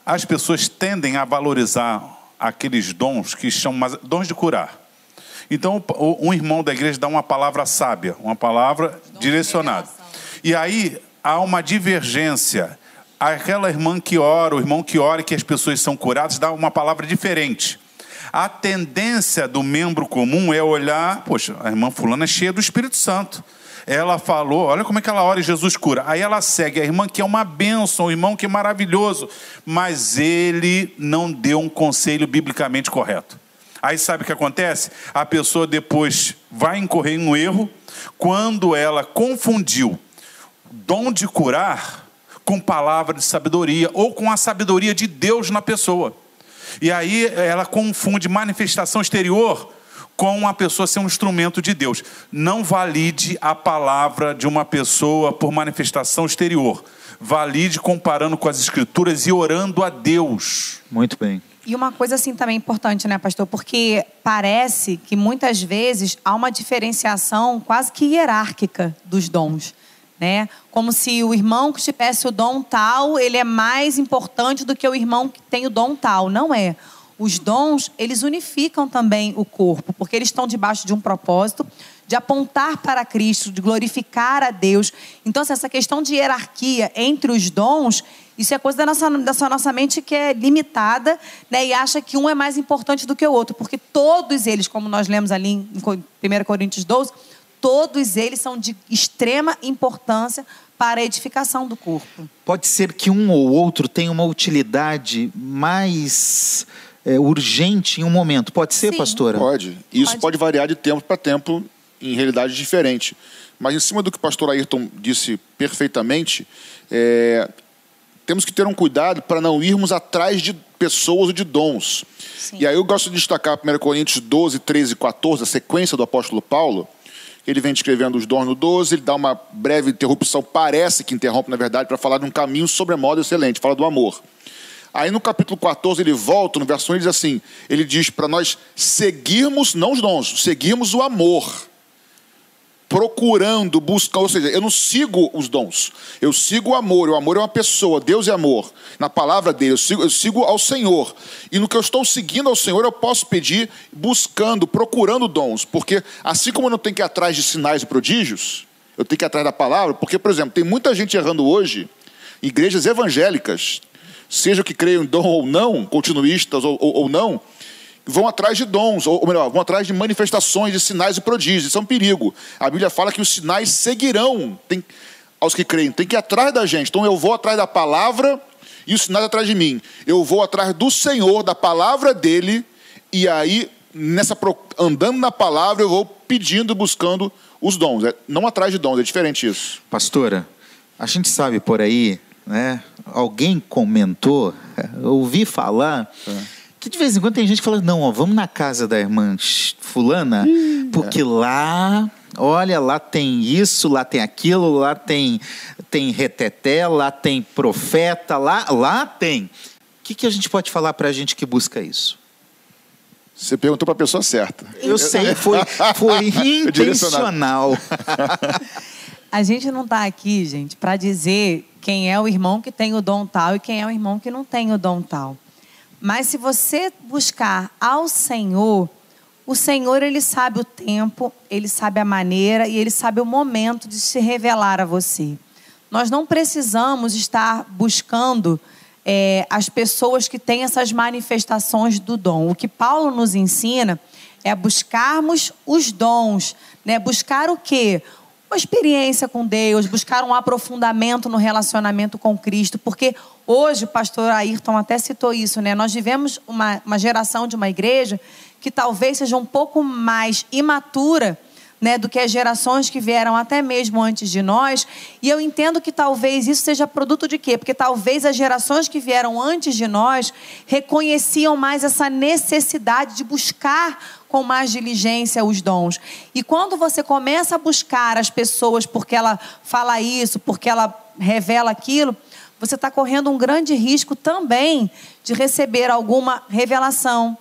As pessoas tendem a valorizar aqueles dons que chamam dons de curar. Então, um irmão da igreja dá uma palavra sábia, uma palavra direcionada. E aí há uma divergência aquela irmã que ora, o irmão que ora que as pessoas são curadas, dá uma palavra diferente. A tendência do membro comum é olhar, poxa, a irmã fulana é cheia do Espírito Santo. Ela falou, olha como é que ela ora e Jesus cura. Aí ela segue a irmã que é uma bênção, o irmão que é maravilhoso, mas ele não deu um conselho biblicamente correto. Aí sabe o que acontece? A pessoa depois vai incorrer em um erro quando ela confundiu dom de curar com palavra de sabedoria ou com a sabedoria de Deus na pessoa. E aí ela confunde manifestação exterior com a pessoa ser um instrumento de Deus. Não valide a palavra de uma pessoa por manifestação exterior. Valide comparando com as escrituras e orando a Deus. Muito bem. E uma coisa assim também importante, né, pastor? Porque parece que muitas vezes há uma diferenciação quase que hierárquica dos dons né? Como se o irmão que tivesse o dom tal, ele é mais importante do que o irmão que tem o dom tal. Não é. Os dons, eles unificam também o corpo, porque eles estão debaixo de um propósito de apontar para Cristo, de glorificar a Deus. Então, assim, essa questão de hierarquia entre os dons, isso é coisa da nossa, da nossa mente que é limitada né, e acha que um é mais importante do que o outro, porque todos eles, como nós lemos ali em 1 Coríntios 12, todos eles são de extrema importância para a edificação do corpo. Pode ser que um ou outro tenha uma utilidade mais é, urgente em um momento. Pode ser, Sim. pastora? Pode. Isso pode. pode variar de tempo para tempo em realidade diferente. Mas em cima do que o pastor Ayrton disse perfeitamente, é, temos que ter um cuidado para não irmos atrás de pessoas ou de dons. Sim. E aí eu gosto de destacar 1 Coríntios 12, 13 e 14, a sequência do apóstolo Paulo, ele vem descrevendo os dons no 12, ele dá uma breve interrupção, parece que interrompe, na verdade, para falar de um caminho sobremodo excelente, fala do amor. Aí no capítulo 14 ele volta, no verso 1 ele diz assim: ele diz para nós seguirmos, não os dons, seguirmos o amor procurando, buscando, ou seja, eu não sigo os dons, eu sigo o amor, o amor é uma pessoa, Deus é amor, na palavra dele, eu sigo, eu sigo ao Senhor, e no que eu estou seguindo ao Senhor, eu posso pedir, buscando, procurando dons, porque assim como eu não tenho que ir atrás de sinais e prodígios, eu tenho que ir atrás da palavra, porque, por exemplo, tem muita gente errando hoje, igrejas evangélicas, seja que creiam em dom ou não, continuistas ou, ou, ou não, vão atrás de dons, ou melhor, vão atrás de manifestações, de sinais e prodígios. Isso é um perigo. A Bíblia fala que os sinais seguirão tem, aos que creem, tem que ir atrás da gente. Então eu vou atrás da palavra e os sinais atrás de mim. Eu vou atrás do Senhor, da palavra dele, e aí, nessa andando na palavra, eu vou pedindo, buscando os dons. É, não atrás de dons, é diferente isso. Pastora, a gente sabe por aí, né? Alguém comentou, ouvi falar. É que de vez em quando tem gente que fala, não, ó, vamos na casa da irmã fulana, porque lá, olha, lá tem isso, lá tem aquilo, lá tem, tem reteté, lá tem profeta, lá, lá tem. O que, que a gente pode falar para a gente que busca isso? Você perguntou para a pessoa certa. Eu sei, foi, foi intencional. a gente não está aqui, gente, para dizer quem é o irmão que tem o dom tal e quem é o irmão que não tem o dom tal. Mas se você buscar ao Senhor, o Senhor, ele sabe o tempo, ele sabe a maneira e ele sabe o momento de se revelar a você. Nós não precisamos estar buscando é, as pessoas que têm essas manifestações do dom. O que Paulo nos ensina é buscarmos os dons, né? Buscar o quê? Uma experiência com Deus, buscar um aprofundamento no relacionamento com Cristo, porque hoje, o pastor Ayrton até citou isso, né? Nós vivemos uma, uma geração de uma igreja que talvez seja um pouco mais imatura né, do que as gerações que vieram até mesmo antes de nós. E eu entendo que talvez isso seja produto de quê? Porque talvez as gerações que vieram antes de nós reconheciam mais essa necessidade de buscar com mais diligência os dons. E quando você começa a buscar as pessoas porque ela fala isso, porque ela revela aquilo, você está correndo um grande risco também de receber alguma revelação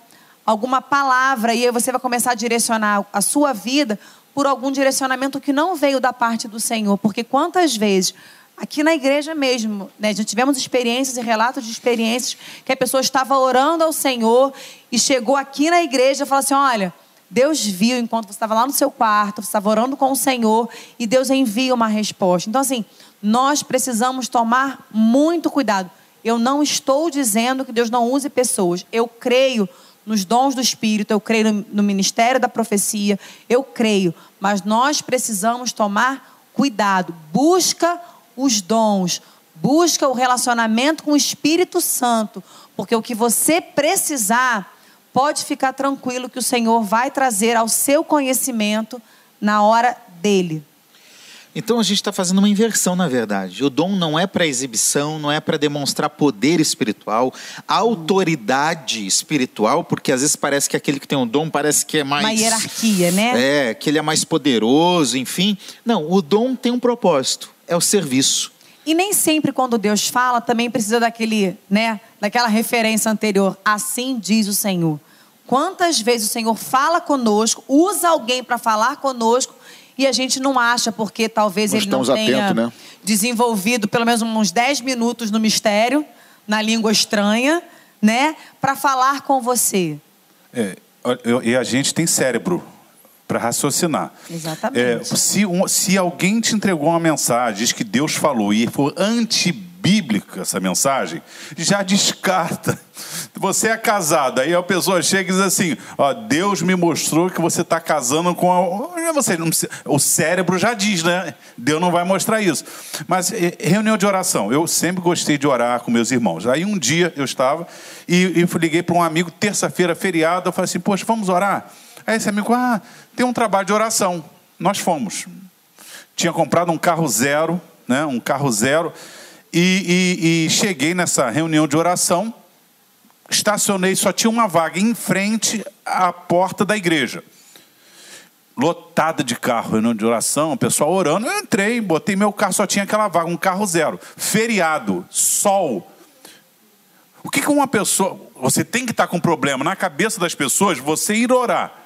alguma palavra e aí você vai começar a direcionar a sua vida por algum direcionamento que não veio da parte do Senhor. Porque quantas vezes, aqui na igreja mesmo, né, já tivemos experiências e relatos de experiências que a pessoa estava orando ao Senhor e chegou aqui na igreja e falou assim: olha. Deus viu enquanto você estava lá no seu quarto, você estava orando com o Senhor e Deus envia uma resposta. Então, assim, nós precisamos tomar muito cuidado. Eu não estou dizendo que Deus não use pessoas. Eu creio nos dons do Espírito, eu creio no, ministério da profecia, eu creio, mas nós precisamos tomar cuidado. Busca os dons, busca o relacionamento com o Espírito Santo, porque o que você precisar, pode ficar tranquilo que o Senhor vai trazer ao seu conhecimento na hora dele. Então a gente está fazendo uma inversão, na verdade. O dom não é para exibição, não é para demonstrar poder espiritual, autoridade espiritual, porque às vezes parece que aquele que tem um dom parece que é mais. Uma hierarquia, né? É, que ele é mais poderoso, enfim. Não, o dom tem um propósito: é o serviço. E nem sempre quando Deus fala também precisa daquele, né, daquela referência anterior. Assim diz o Senhor. Quantas vezes o Senhor fala conosco, usa alguém para falar conosco e a gente não acha porque talvez Nós ele não tenha atento, né? desenvolvido pelo menos uns 10 minutos no mistério, na língua estranha, né, para falar com você. É, e a gente tem cérebro para raciocinar. Exatamente. É, se, um, se alguém te entregou uma mensagem, diz que Deus falou e for anti bíblica essa mensagem, já descarta. Você é casado, aí a pessoa chega e diz assim: ó, Deus me mostrou que você está casando com a. Você não precisa... O cérebro já diz, né? Deus não vai mostrar isso. Mas reunião de oração, eu sempre gostei de orar com meus irmãos. Aí um dia eu estava e, e liguei para um amigo, terça-feira, feriado, eu falei assim: Poxa, vamos orar? Aí esse amigo, ah, tem um trabalho de oração. Nós fomos. Tinha comprado um carro zero, né? Um carro zero. E, e, e cheguei nessa reunião de oração, estacionei, só tinha uma vaga em frente à porta da igreja. Lotada de carro, reunião de oração, o pessoal orando. Eu entrei, botei meu carro, só tinha aquela vaga, um carro zero. Feriado, sol. O que, que uma pessoa. Você tem que estar com problema na cabeça das pessoas, você ir orar.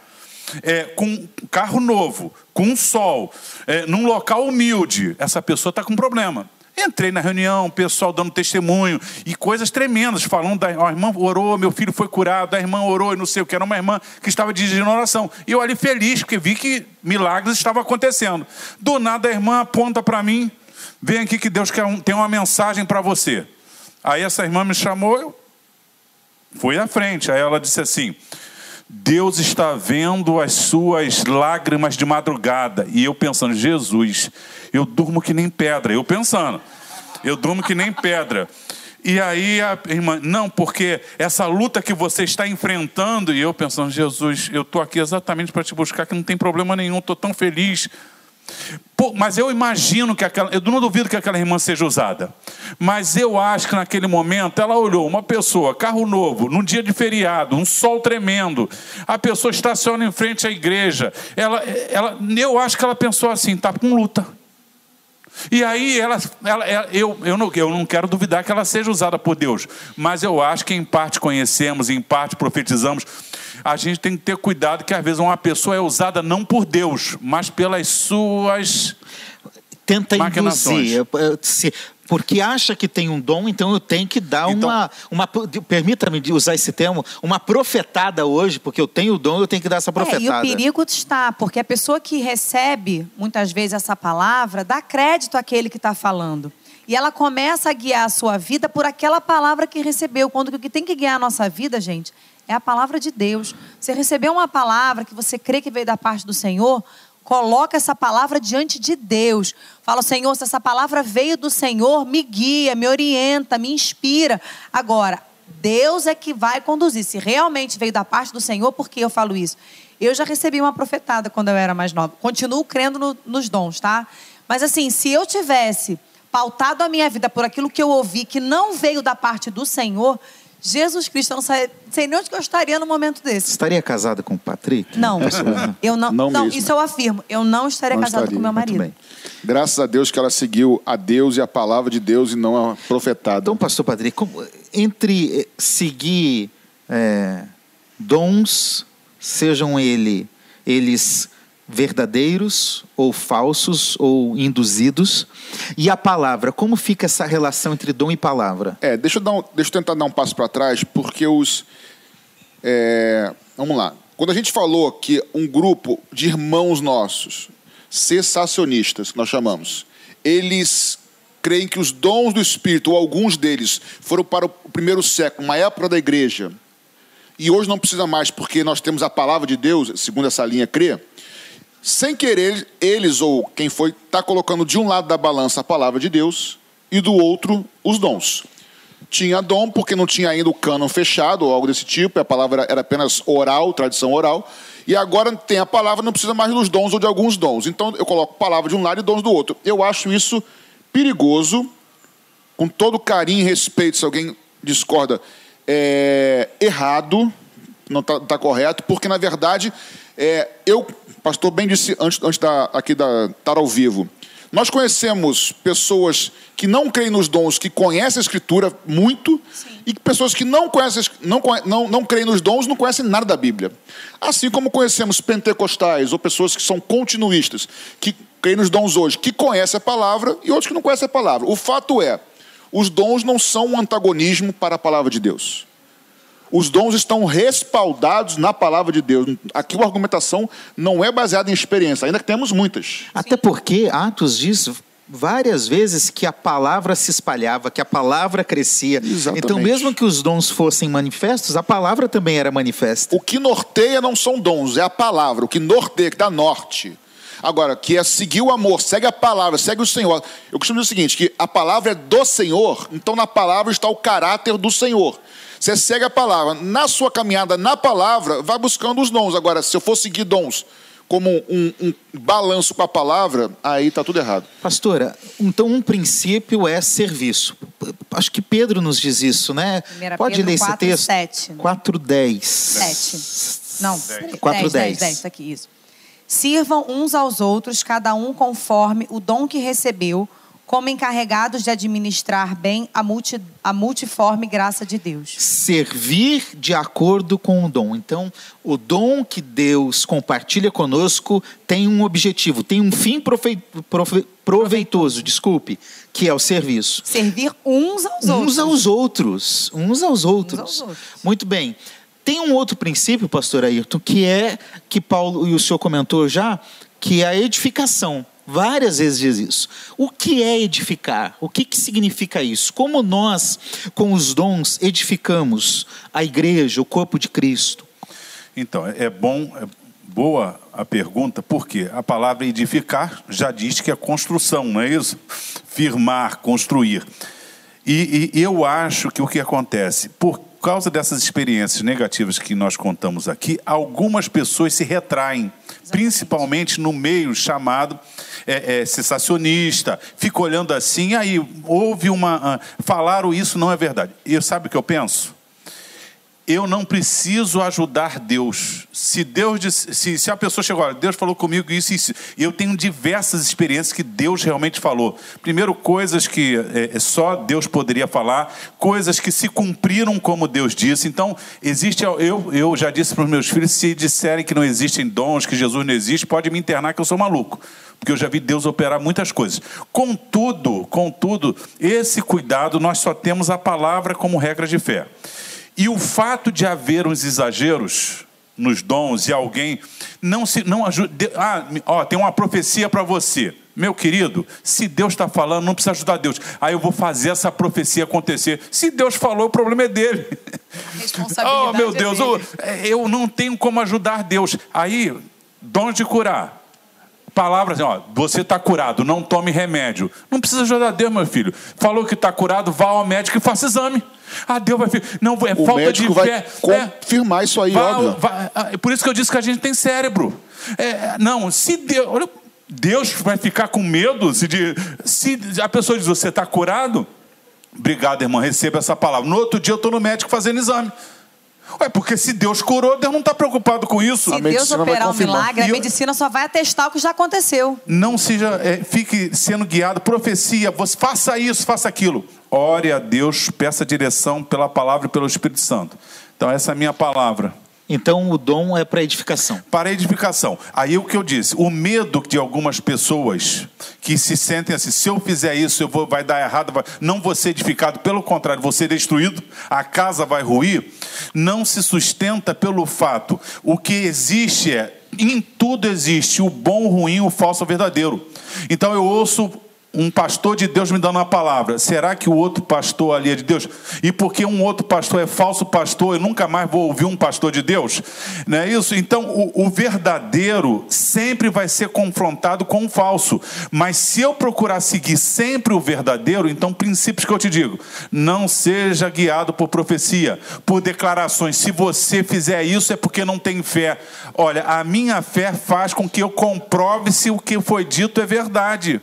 É, com um carro novo, com sol, é, num local humilde, essa pessoa está com problema. Entrei na reunião, o pessoal dando testemunho e coisas tremendas, falando da a irmã orou, meu filho foi curado, a irmã orou e não sei o que, era uma irmã que estava dirigindo oração. E eu ali feliz, porque vi que milagres estavam acontecendo. Do nada a irmã aponta para mim, vem aqui que Deus quer um, tem uma mensagem para você. Aí essa irmã me chamou, eu fui à frente. Aí ela disse assim: Deus está vendo as suas lágrimas de madrugada. E eu pensando, Jesus, eu durmo que nem pedra. Eu pensando, eu durmo que nem pedra. E aí a irmã, não, porque essa luta que você está enfrentando, e eu pensando, Jesus, eu estou aqui exatamente para te buscar, que não tem problema nenhum, estou tão feliz. Pô, mas eu imagino que aquela. Eu não duvido que aquela irmã seja usada. Mas eu acho que naquele momento ela olhou uma pessoa, carro novo, num dia de feriado, um sol tremendo. A pessoa estaciona em frente à igreja. Ela, ela, eu acho que ela pensou assim: está com luta. E aí ela, ela, ela, eu, eu, não, eu não quero duvidar que ela seja usada por Deus, mas eu acho que em parte conhecemos, em parte profetizamos. A gente tem que ter cuidado que às vezes uma pessoa é usada não por Deus, mas pelas suas tenta induzir. Porque acha que tem um dom, então eu tenho que dar então, uma, uma permita-me usar esse termo, uma profetada hoje, porque eu tenho o dom, eu tenho que dar essa profetada. É, e o perigo está, porque a pessoa que recebe muitas vezes essa palavra dá crédito àquele que está falando. E ela começa a guiar a sua vida por aquela palavra que recebeu. Quando o que tem que guiar a nossa vida, gente, é a palavra de Deus. Você recebeu uma palavra que você crê que veio da parte do Senhor, coloca essa palavra diante de Deus. Fala, Senhor, se essa palavra veio do Senhor, me guia, me orienta, me inspira. Agora, Deus é que vai conduzir. Se realmente veio da parte do Senhor, por que eu falo isso? Eu já recebi uma profetada quando eu era mais nova. Continuo crendo no, nos dons, tá? Mas assim, se eu tivesse pautado a minha vida por aquilo que eu ouvi, que não veio da parte do Senhor, Jesus Cristo, eu não sei, sei nem onde eu estaria no momento desse. Estaria casada com o Patrick? Não, eu não, não, não isso eu afirmo. Eu não estaria não casada estaria. com meu marido. Graças a Deus que ela seguiu a Deus e a palavra de Deus e não a profetada. Então, pastor Patrick, como, entre eh, seguir é, dons, sejam ele, eles verdadeiros ou falsos ou induzidos. E a palavra, como fica essa relação entre dom e palavra? É, deixa eu, dar um, deixa eu tentar dar um passo para trás, porque os. É, vamos lá. Quando a gente falou que um grupo de irmãos nossos, cessacionistas, que nós chamamos, eles creem que os dons do Espírito, ou alguns deles, foram para o primeiro século, uma época da igreja, e hoje não precisa mais, porque nós temos a palavra de Deus, segundo essa linha crê sem querer, eles ou quem foi, está colocando de um lado da balança a palavra de Deus e do outro os dons. Tinha dom porque não tinha ainda o cânon fechado ou algo desse tipo, a palavra era apenas oral, tradição oral, e agora tem a palavra, não precisa mais dos dons ou de alguns dons. Então eu coloco palavra de um lado e dons do outro. Eu acho isso perigoso, com todo carinho e respeito, se alguém discorda, é errado, não está tá correto, porque na verdade é, eu pastor bem disse antes, antes da, aqui da estar ao vivo. Nós conhecemos pessoas que não creem nos dons, que conhecem a Escritura muito, Sim. e pessoas que não, conhecem, não, não, não creem nos dons, não conhecem nada da Bíblia. Assim como conhecemos pentecostais ou pessoas que são continuistas, que creem nos dons hoje, que conhecem a palavra, e outros que não conhecem a palavra. O fato é, os dons não são um antagonismo para a palavra de Deus. Os dons estão respaldados na palavra de Deus. Aqui a argumentação não é baseada em experiência, ainda que temos muitas. Até porque Atos diz várias vezes que a palavra se espalhava, que a palavra crescia. Exatamente. Então, mesmo que os dons fossem manifestos, a palavra também era manifesta. O que norteia não são dons, é a palavra. O que norteia, que dá norte. Agora, que é seguir o amor, segue a palavra, segue o Senhor. Eu costumo dizer o seguinte: que a palavra é do Senhor, então na palavra está o caráter do Senhor. Você segue a palavra. Na sua caminhada na palavra, vai buscando os dons. Agora, se eu for seguir dons como um, um balanço com a palavra, aí está tudo errado. Pastora, então um princípio é serviço. Acho que Pedro nos diz isso, né? Pode Pedro ler 4, esse texto? 7. 4:10. 7. Não, 4, 10, 10, 10, está aqui, isso. Sirvam uns aos outros, cada um conforme o dom que recebeu, como encarregados de administrar bem a, multi, a multiforme graça de Deus. Servir de acordo com o dom. Então, o dom que Deus compartilha conosco tem um objetivo, tem um fim profe, profe, proveitoso, desculpe, que é o serviço. Servir uns aos uns outros. Uns aos outros. Uns aos outros. Uns aos outros. Muito bem. Tem um outro princípio, pastor Ayrton, que é, que Paulo e o senhor comentou já, que é a edificação. Várias vezes diz isso. O que é edificar? O que, que significa isso? Como nós, com os dons, edificamos a igreja, o corpo de Cristo? Então, é bom, é boa a pergunta, porque a palavra edificar já diz que é construção, não é isso? Firmar, construir. E, e eu acho que o que acontece, por causa dessas experiências negativas que nós contamos aqui, algumas pessoas se retraem, Exatamente. principalmente no meio chamado é, é, sensacionista, fica olhando assim, aí houve uma. Uh, falaram isso, não é verdade. E sabe o que eu penso? Eu não preciso ajudar Deus. Se Deus disse, se, se a pessoa chegou, olha, Deus falou comigo isso e isso, eu tenho diversas experiências que Deus realmente falou. Primeiro, coisas que é, é, só Deus poderia falar, coisas que se cumpriram como Deus disse. Então, existe, eu, eu já disse para os meus filhos, se disserem que não existem dons, que Jesus não existe, pode me internar que eu sou maluco porque eu já vi Deus operar muitas coisas. Contudo, contudo, esse cuidado nós só temos a palavra como regra de fé. E o fato de haver uns exageros nos dons e alguém não se não ajuda, ah, ó, tem uma profecia para você. Meu querido, se Deus está falando, não precisa ajudar Deus. Aí eu vou fazer essa profecia acontecer. Se Deus falou, o problema é dele. oh, meu é Deus, é eu, eu não tenho como ajudar Deus. Aí, dons de curar. Palavras, assim, ó, você está curado, não tome remédio. Não precisa ajudar Deus, meu filho. Falou que está curado, vá ao médico e faça exame. Ah, Deus vai. Não, é o falta de vai fé. Confirmar é, isso aí, vai, óbvio. Vai, é por isso que eu disse que a gente tem cérebro. É, não, se Deus. Olha, Deus vai ficar com medo se, de, se a pessoa diz, você está curado? Obrigado, irmão, receba essa palavra. No outro dia eu estou no médico fazendo exame. Ué, porque se Deus curou, Deus não está preocupado com isso. Se Deus operar um milagre, a medicina só vai atestar o que já aconteceu. Não seja, é, fique sendo guiado, profecia, você faça isso, faça aquilo. Ore a Deus, peça direção pela palavra e pelo Espírito Santo. Então, essa é a minha palavra. Então o dom é para edificação. Para edificação. Aí o que eu disse, o medo de algumas pessoas que se sentem assim, se eu fizer isso, eu vou, vai dar errado, vai, não vou ser edificado, pelo contrário, vou ser destruído, a casa vai ruir, não se sustenta pelo fato. O que existe é, em tudo existe o bom, o ruim, o falso, o verdadeiro. Então eu ouço um pastor de Deus me dando uma palavra, será que o outro pastor ali é de Deus? E porque um outro pastor é falso pastor, eu nunca mais vou ouvir um pastor de Deus? Não é isso? Então, o, o verdadeiro sempre vai ser confrontado com o falso. Mas se eu procurar seguir sempre o verdadeiro, então, princípios que eu te digo: não seja guiado por profecia, por declarações. Se você fizer isso, é porque não tem fé. Olha, a minha fé faz com que eu comprove se o que foi dito é verdade.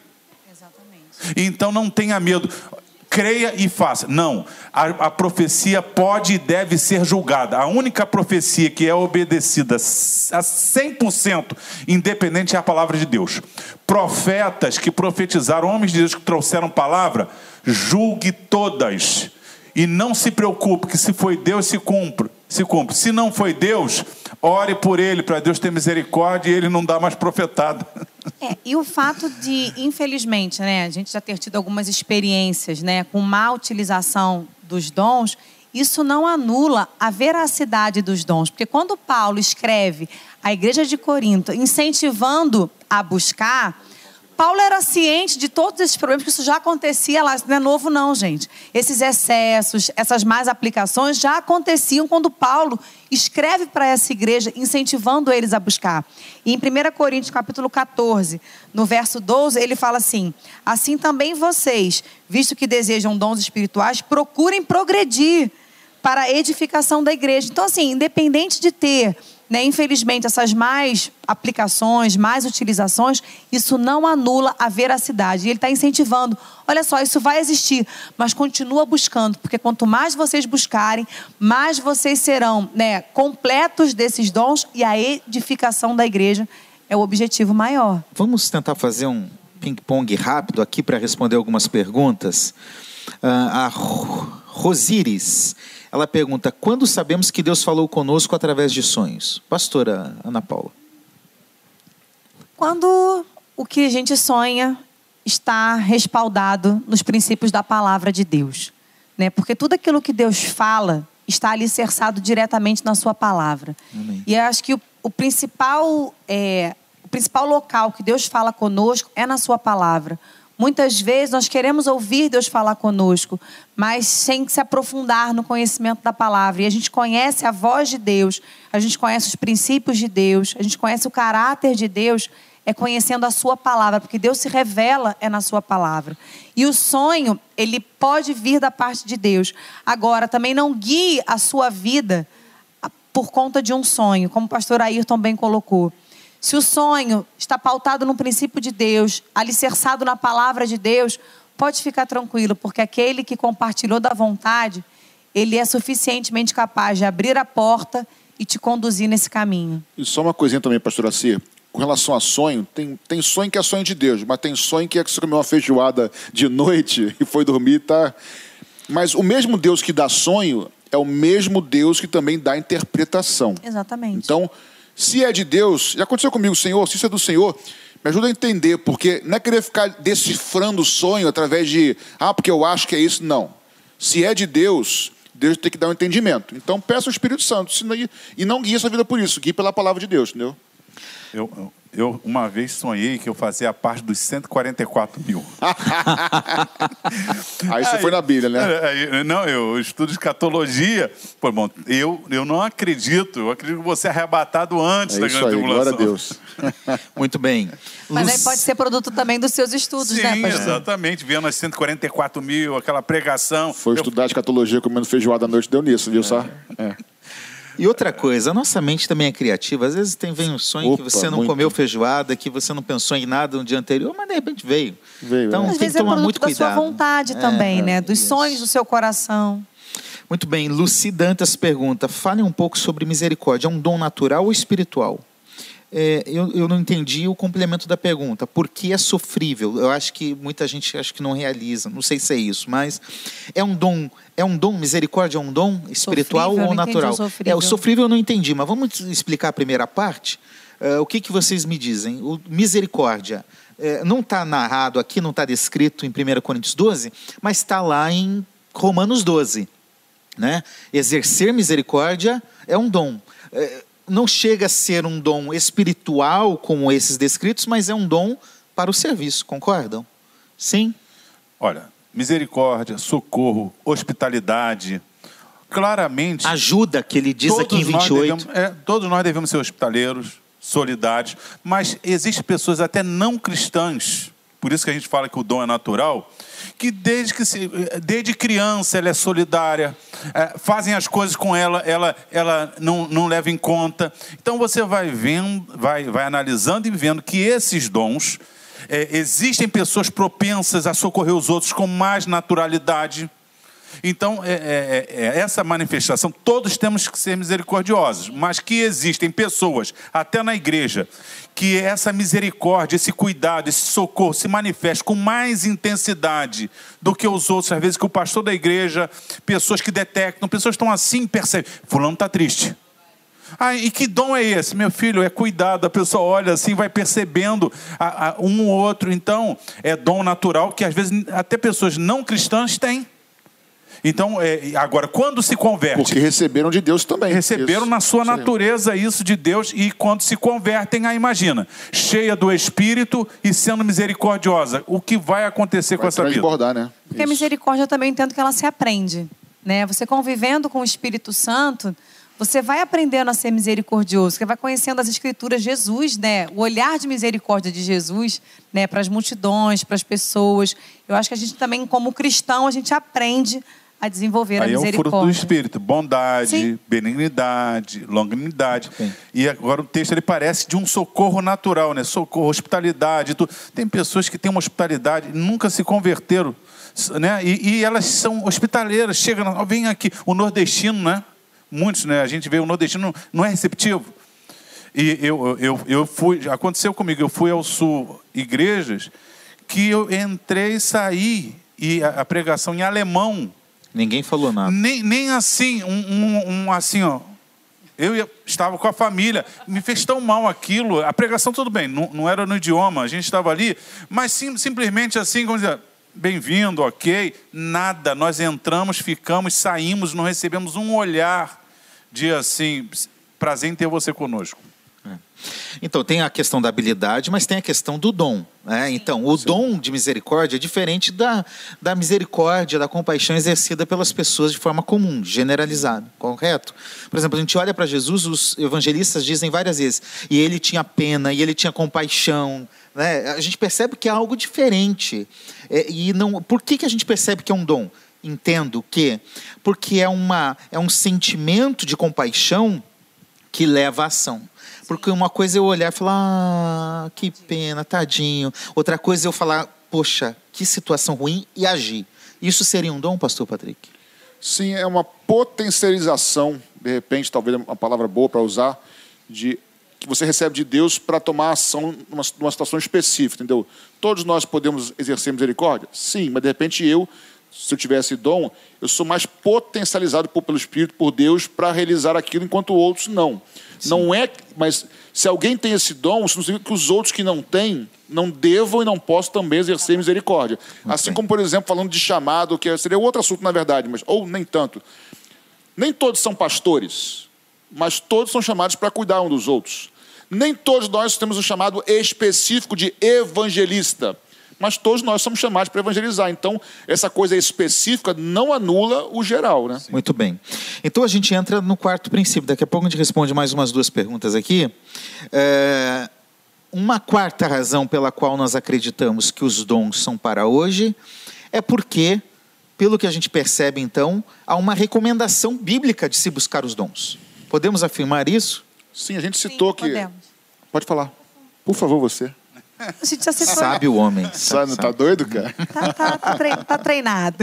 Então não tenha medo. Creia e faça. Não, a, a, profecia pode e deve ser julgada. A única profecia que é obedecida a 100% independente é a palavra de Deus. Profetas que profetizaram, homens de Deus que trouxeram palavra, julgue todas. E não se preocupe que se foi Deus, se cumpre. Se cumpre. Se não foi Deus, ore por ele, para Deus ter misericórdia e ele não dá mais profetada. É, e o fato de, infelizmente, né, a gente já ter tido algumas experiências né, com má utilização dos dons, isso não anula a veracidade dos dons. Porque quando Paulo escreve a igreja de Corinto incentivando a buscar, Paulo era ciente de todos esses problemas, que isso já acontecia lá. Isso não é novo, não, gente. Esses excessos, essas más aplicações já aconteciam quando Paulo escreve para essa igreja, incentivando eles a buscar. E em 1 Coríntios, capítulo 14, no verso 12, ele fala assim: Assim também vocês, visto que desejam dons espirituais, procurem progredir para a edificação da igreja. Então, assim, independente de ter né, infelizmente, essas mais aplicações, mais utilizações, isso não anula a veracidade. E ele está incentivando. Olha só, isso vai existir, mas continua buscando, porque quanto mais vocês buscarem, mais vocês serão né, completos desses dons e a edificação da igreja é o objetivo maior. Vamos tentar fazer um ping-pong rápido aqui para responder algumas perguntas. Uh, a Rosires ela pergunta: quando sabemos que Deus falou conosco através de sonhos? Pastora Ana Paula. Quando o que a gente sonha está respaldado nos princípios da palavra de Deus. Né? Porque tudo aquilo que Deus fala está alicerçado diretamente na sua palavra. Amém. E eu acho que o, o principal, é, o principal local que Deus fala conosco é na sua palavra. Muitas vezes nós queremos ouvir Deus falar conosco, mas sem se aprofundar no conhecimento da palavra. E a gente conhece a voz de Deus, a gente conhece os princípios de Deus, a gente conhece o caráter de Deus, é conhecendo a sua palavra, porque Deus se revela é na sua palavra. E o sonho, ele pode vir da parte de Deus. Agora, também não guie a sua vida por conta de um sonho, como o pastor Ayrton bem colocou. Se o sonho está pautado no princípio de Deus, alicerçado na palavra de Deus, pode ficar tranquilo, porque aquele que compartilhou da vontade, ele é suficientemente capaz de abrir a porta e te conduzir nesse caminho. E só uma coisinha também, pastora Cia. Com relação a sonho, tem, tem sonho que é sonho de Deus, mas tem sonho que é que você comeu uma feijoada de noite e foi dormir, tá? Mas o mesmo Deus que dá sonho é o mesmo Deus que também dá interpretação. Exatamente. Então, se é de Deus, já aconteceu comigo, Senhor, se isso é do Senhor, Me ajuda a entender, porque não é querer ficar decifrando o sonho através de, ah, porque eu acho que é isso. Não. Se é de Deus, Deus tem que dar um entendimento. Então peça o Espírito Santo e não guie sua vida por isso, guie pela palavra de Deus, entendeu? Eu, eu uma vez sonhei que eu fazia parte dos 144 mil. Aí você foi na Bíblia, né? Aí, não, eu estudo escatologia. Pô, bom, eu, eu não acredito. Eu acredito que você é arrebatado antes é da grande aí, tribulação. Glória a Deus. Muito bem. Mas aí pode ser produto também dos seus estudos, Sim, né, pastor? exatamente. Vendo as 144 mil, aquela pregação. Foi Eu- estudar escatologia comendo feijoada à noite, deu nisso, viu, só? É. E outra coisa, a nossa mente também é criativa. Às vezes tem vem um sonho que Opa, você não muito. comeu feijoada, que você não pensou em nada no dia anterior, mas de repente veio. Veio, então? Às tem vezes que é tomar produto muito da cuidado. sua vontade É, também, né? Dos isso. sonhos do seu coração. Muito bem, Luci Dantas pergunta: fale um pouco sobre misericórdia. É um dom natural ou espiritual? É, eu, eu não entendi o complemento da pergunta. Por que é sofrível? Eu acho que muita gente acho que não realiza. Não sei se é isso, mas é um dom. É um dom. Misericórdia é um dom espiritual Sofrível, ou natural? o sofrível. É o sofrível eu não entendi, mas vamos explicar a primeira parte. É, o que, que vocês me dizem? O misericórdia é, não está narrado aqui, não está descrito em 1 Coríntios 12, mas está lá em Romanos 12 né? Exercer misericórdia é um dom. É, não chega a ser um dom espiritual como esses descritos, mas é um dom para o serviço, concordam? Sim? Olha, misericórdia, socorro, hospitalidade. Claramente. Ajuda, que ele diz aqui em nós 28. devemos- é, todos nós devemos ser hospitaleiros, solidários, mas existem pessoas até não cristãs, por isso que a gente fala que o dom é natural, que desde, que se, desde criança ela é solidária, é, fazem as coisas com ela, ela, ela não, não leva em conta. Então você vai vendo, vai, vai analisando e vendo que esses dons, é, existem pessoas propensas a socorrer os outros com mais naturalidade. Então, é, é, é, é essa manifestação, todos temos que ser misericordiosos, mas que existem pessoas, até na igreja, que essa misericórdia, esse cuidado, esse socorro se manifesta com mais intensidade do que os outros, às vezes que o pastor da igreja, pessoas que detectam, pessoas estão assim, percebem, fulano está triste. Ah, e que dom é esse? Meu filho, é cuidado. A pessoa olha assim, vai percebendo a- a- um ou outro. Então, é dom natural que às vezes até pessoas não cristãs têm. Então, é, agora, quando se converte, Porque receberam de Deus também. receberam Isso. na sua natureza isso de Deus e quando se convertem, ah, imagina, cheia do Espírito e sendo misericordiosa, o que vai acontecer com Vai essa vida? transbordar, né? Porque a misericórdia eu também entendo que ela se aprende. Né? Você convivendo com o Espírito Santo, você vai aprendendo a ser misericordioso, você vai conhecendo as escrituras, Jesus, né? o olhar de misericórdia de Jesus né? para as multidões, para as pessoas. Eu acho que a gente também, como cristão, a gente aprende a desenvolver Aí a é o misericórdia. fruto do Espírito, bondade, Sim. benignidade, longanimidade. E agora o texto ele parece de um socorro natural, né? Socorro, hospitalidade. tudo. Tem pessoas que têm uma hospitalidade e nunca se converteram, né? E, e elas são hospitaleiras. Chegam, ó, vem aqui, o nordestino, né? Muitos, né? A gente vê o nordestino não é receptivo. E eu, eu, eu fui, aconteceu comigo, eu fui ao sul igrejas que eu entrei e saí e a, a pregação em alemão Ninguém falou nada. nem, nem assim, um, um- um assim, ó. Eu estava com a família, me fez tão mal aquilo. A pregação, tudo bem, não, não era no idioma, a gente estava ali, mas sim, simplesmente assim, como dizer, bem-vindo, ok, nada. Nós entramos, ficamos, saímos, não recebemos um olhar de assim, prazer em ter você conosco. Então, tem a questão da habilidade, mas tem a questão do dom. Né? Então, o dom de misericórdia é diferente da, da misericórdia, da compaixão exercida pelas pessoas de forma comum, generalizada, correto? Por exemplo, a gente olha para Jesus, os evangelistas dizem várias vezes, e ele tinha pena, e ele tinha compaixão. Né? A gente percebe que é algo diferente. É, e não, por que, que a gente percebe que é um dom? Entendo que porque é, uma, é um sentimento de compaixão que leva à ação. Porque uma coisa é eu olhar e falar, ah, que pena, tadinho. Outra coisa é eu falar, poxa, que situação ruim e agir. Isso seria um dom, pastor Patrick? Sim, é uma potencialização, de repente, talvez uma palavra boa para usar, de que você recebe de Deus para tomar ação numa, numa situação específica, entendeu? Todos nós podemos exercer misericórdia? Sim, mas de repente eu se eu tivesse dom, eu sou mais potencializado pelo Espírito, por Deus, para realizar aquilo, enquanto outros não. Sim. Não é, mas se alguém tem esse dom, isso não significa que os outros que não têm não devam e não possam também exercer misericórdia. Muito assim como, por exemplo, falando de chamado, que seria outro assunto na verdade, mas ou nem tanto. Nem todos são pastores, mas todos são chamados para cuidar um dos outros. Nem todos nós temos um chamado específico de evangelista mas todos nós somos chamados para evangelizar. Então, essa coisa específica não anula o geral. Né? Muito bem. Então, a gente entra no quarto princípio. Daqui a pouco a gente responde mais umas duas perguntas aqui. É... Uma quarta razão pela qual nós acreditamos que os dons são para hoje é porque, pelo que a gente percebe então, há uma recomendação bíblica de se buscar os dons. Podemos afirmar isso? Sim, a gente citou Sim, que. Podemos. Pode falar. Por favor, você. A gente já Sabe o homem. Sabe, não tá doido, cara? Tá, tá, tá, tá treinado.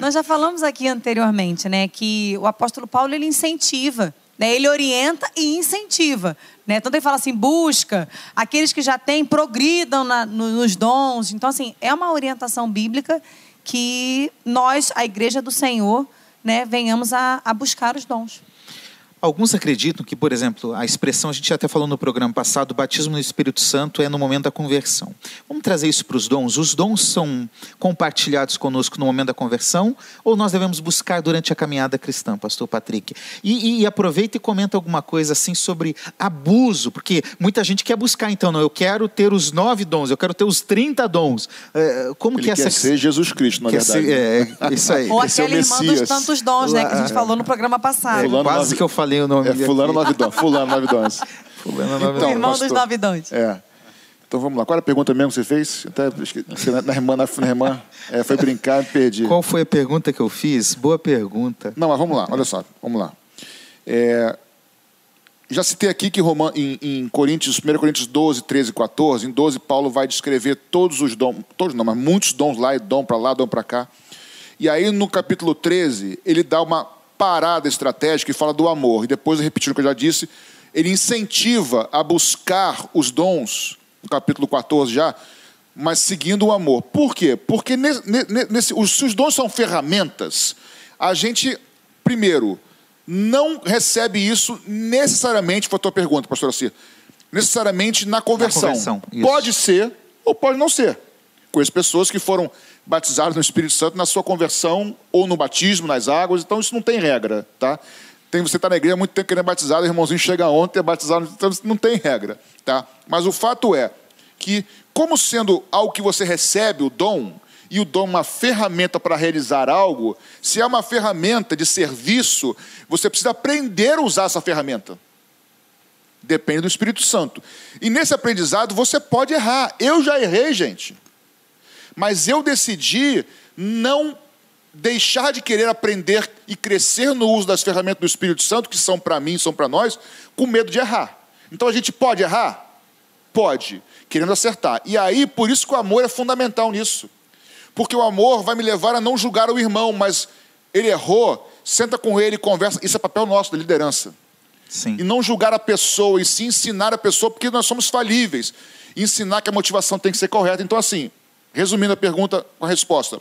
Nós já falamos aqui anteriormente, né, que o apóstolo Paulo ele incentiva, né, ele orienta e incentiva, né? Então ele fala assim, busca aqueles que já têm, progridam na, nos dons. Então assim é uma orientação bíblica que nós, a Igreja do Senhor, né, venhamos a, a buscar os dons. Alguns acreditam que, por exemplo, a expressão, a gente até falou no programa passado, batismo no Espírito Santo é no momento da conversão. Vamos trazer isso para os dons? Os dons são compartilhados conosco no momento da conversão ou nós devemos buscar durante a caminhada cristã, pastor Patrick? E, e, e aproveita e comenta alguma coisa assim sobre abuso, porque muita gente quer buscar, então, não, eu quero ter os nove dons, eu quero ter os 30 dons. É, como Ele que é quer essa... ser Jesus Cristo, na verdade. Ser, é, isso aí. Ou aquele é irmão dos tantos dons, né, que a gente falou no programa passado. É, quase que eu falei falei o nome É Fulano Novidão. Fulano Novidões. Fulano Novidões. Então, irmão pastor, dos Novidões. É. Então vamos lá. Qual era a pergunta mesmo que você fez? Até na irmã, na, na irmã é, foi brincar e perdi. Qual foi a pergunta que eu fiz? Boa pergunta. Não, mas vamos lá. Olha só. Vamos lá. É, já citei aqui que Roman, em, em, Coríntios, 1 Coríntios 12, 13 e 14, em 12 Paulo vai descrever todos os dons, todos não, mas muitos dons lá, e dom para lá, dom para cá. E aí no capítulo 13, ele dá uma parada estratégica e fala do amor. E depois, repetindo o que eu já disse, ele incentiva a buscar os dons, no capítulo 14 já, mas seguindo o amor. Por quê? Porque nesse, nesse, os, se os dons são ferramentas, a gente, primeiro, não recebe isso necessariamente, foi a tua pergunta, pastor Assi, necessariamente na conversão. Na conversão pode ser ou pode não ser. Conheço pessoas que foram batizados no Espírito Santo na sua conversão ou no batismo, nas águas, então isso não tem regra, tá? Tem, você está na igreja muito tempo querendo batizado, o irmãozinho chega ontem é batizado, então não tem regra, tá? Mas o fato é que, como sendo algo que você recebe, o dom, e o dom uma ferramenta para realizar algo, se é uma ferramenta de serviço, você precisa aprender a usar essa ferramenta. Depende do Espírito Santo. E nesse aprendizado você pode errar. Eu já errei, gente. Mas eu decidi não deixar de querer aprender e crescer no uso das ferramentas do Espírito Santo, que são para mim, são para nós, com medo de errar. Então a gente pode errar? Pode, querendo acertar. E aí, por isso que o amor é fundamental nisso. Porque o amor vai me levar a não julgar o irmão, mas ele errou, senta com ele, conversa. Isso é papel nosso, da liderança. Sim. E não julgar a pessoa, e sim ensinar a pessoa, porque nós somos falíveis. ensinar que a motivação tem que ser correta. Então, assim, Resumindo a pergunta com a resposta.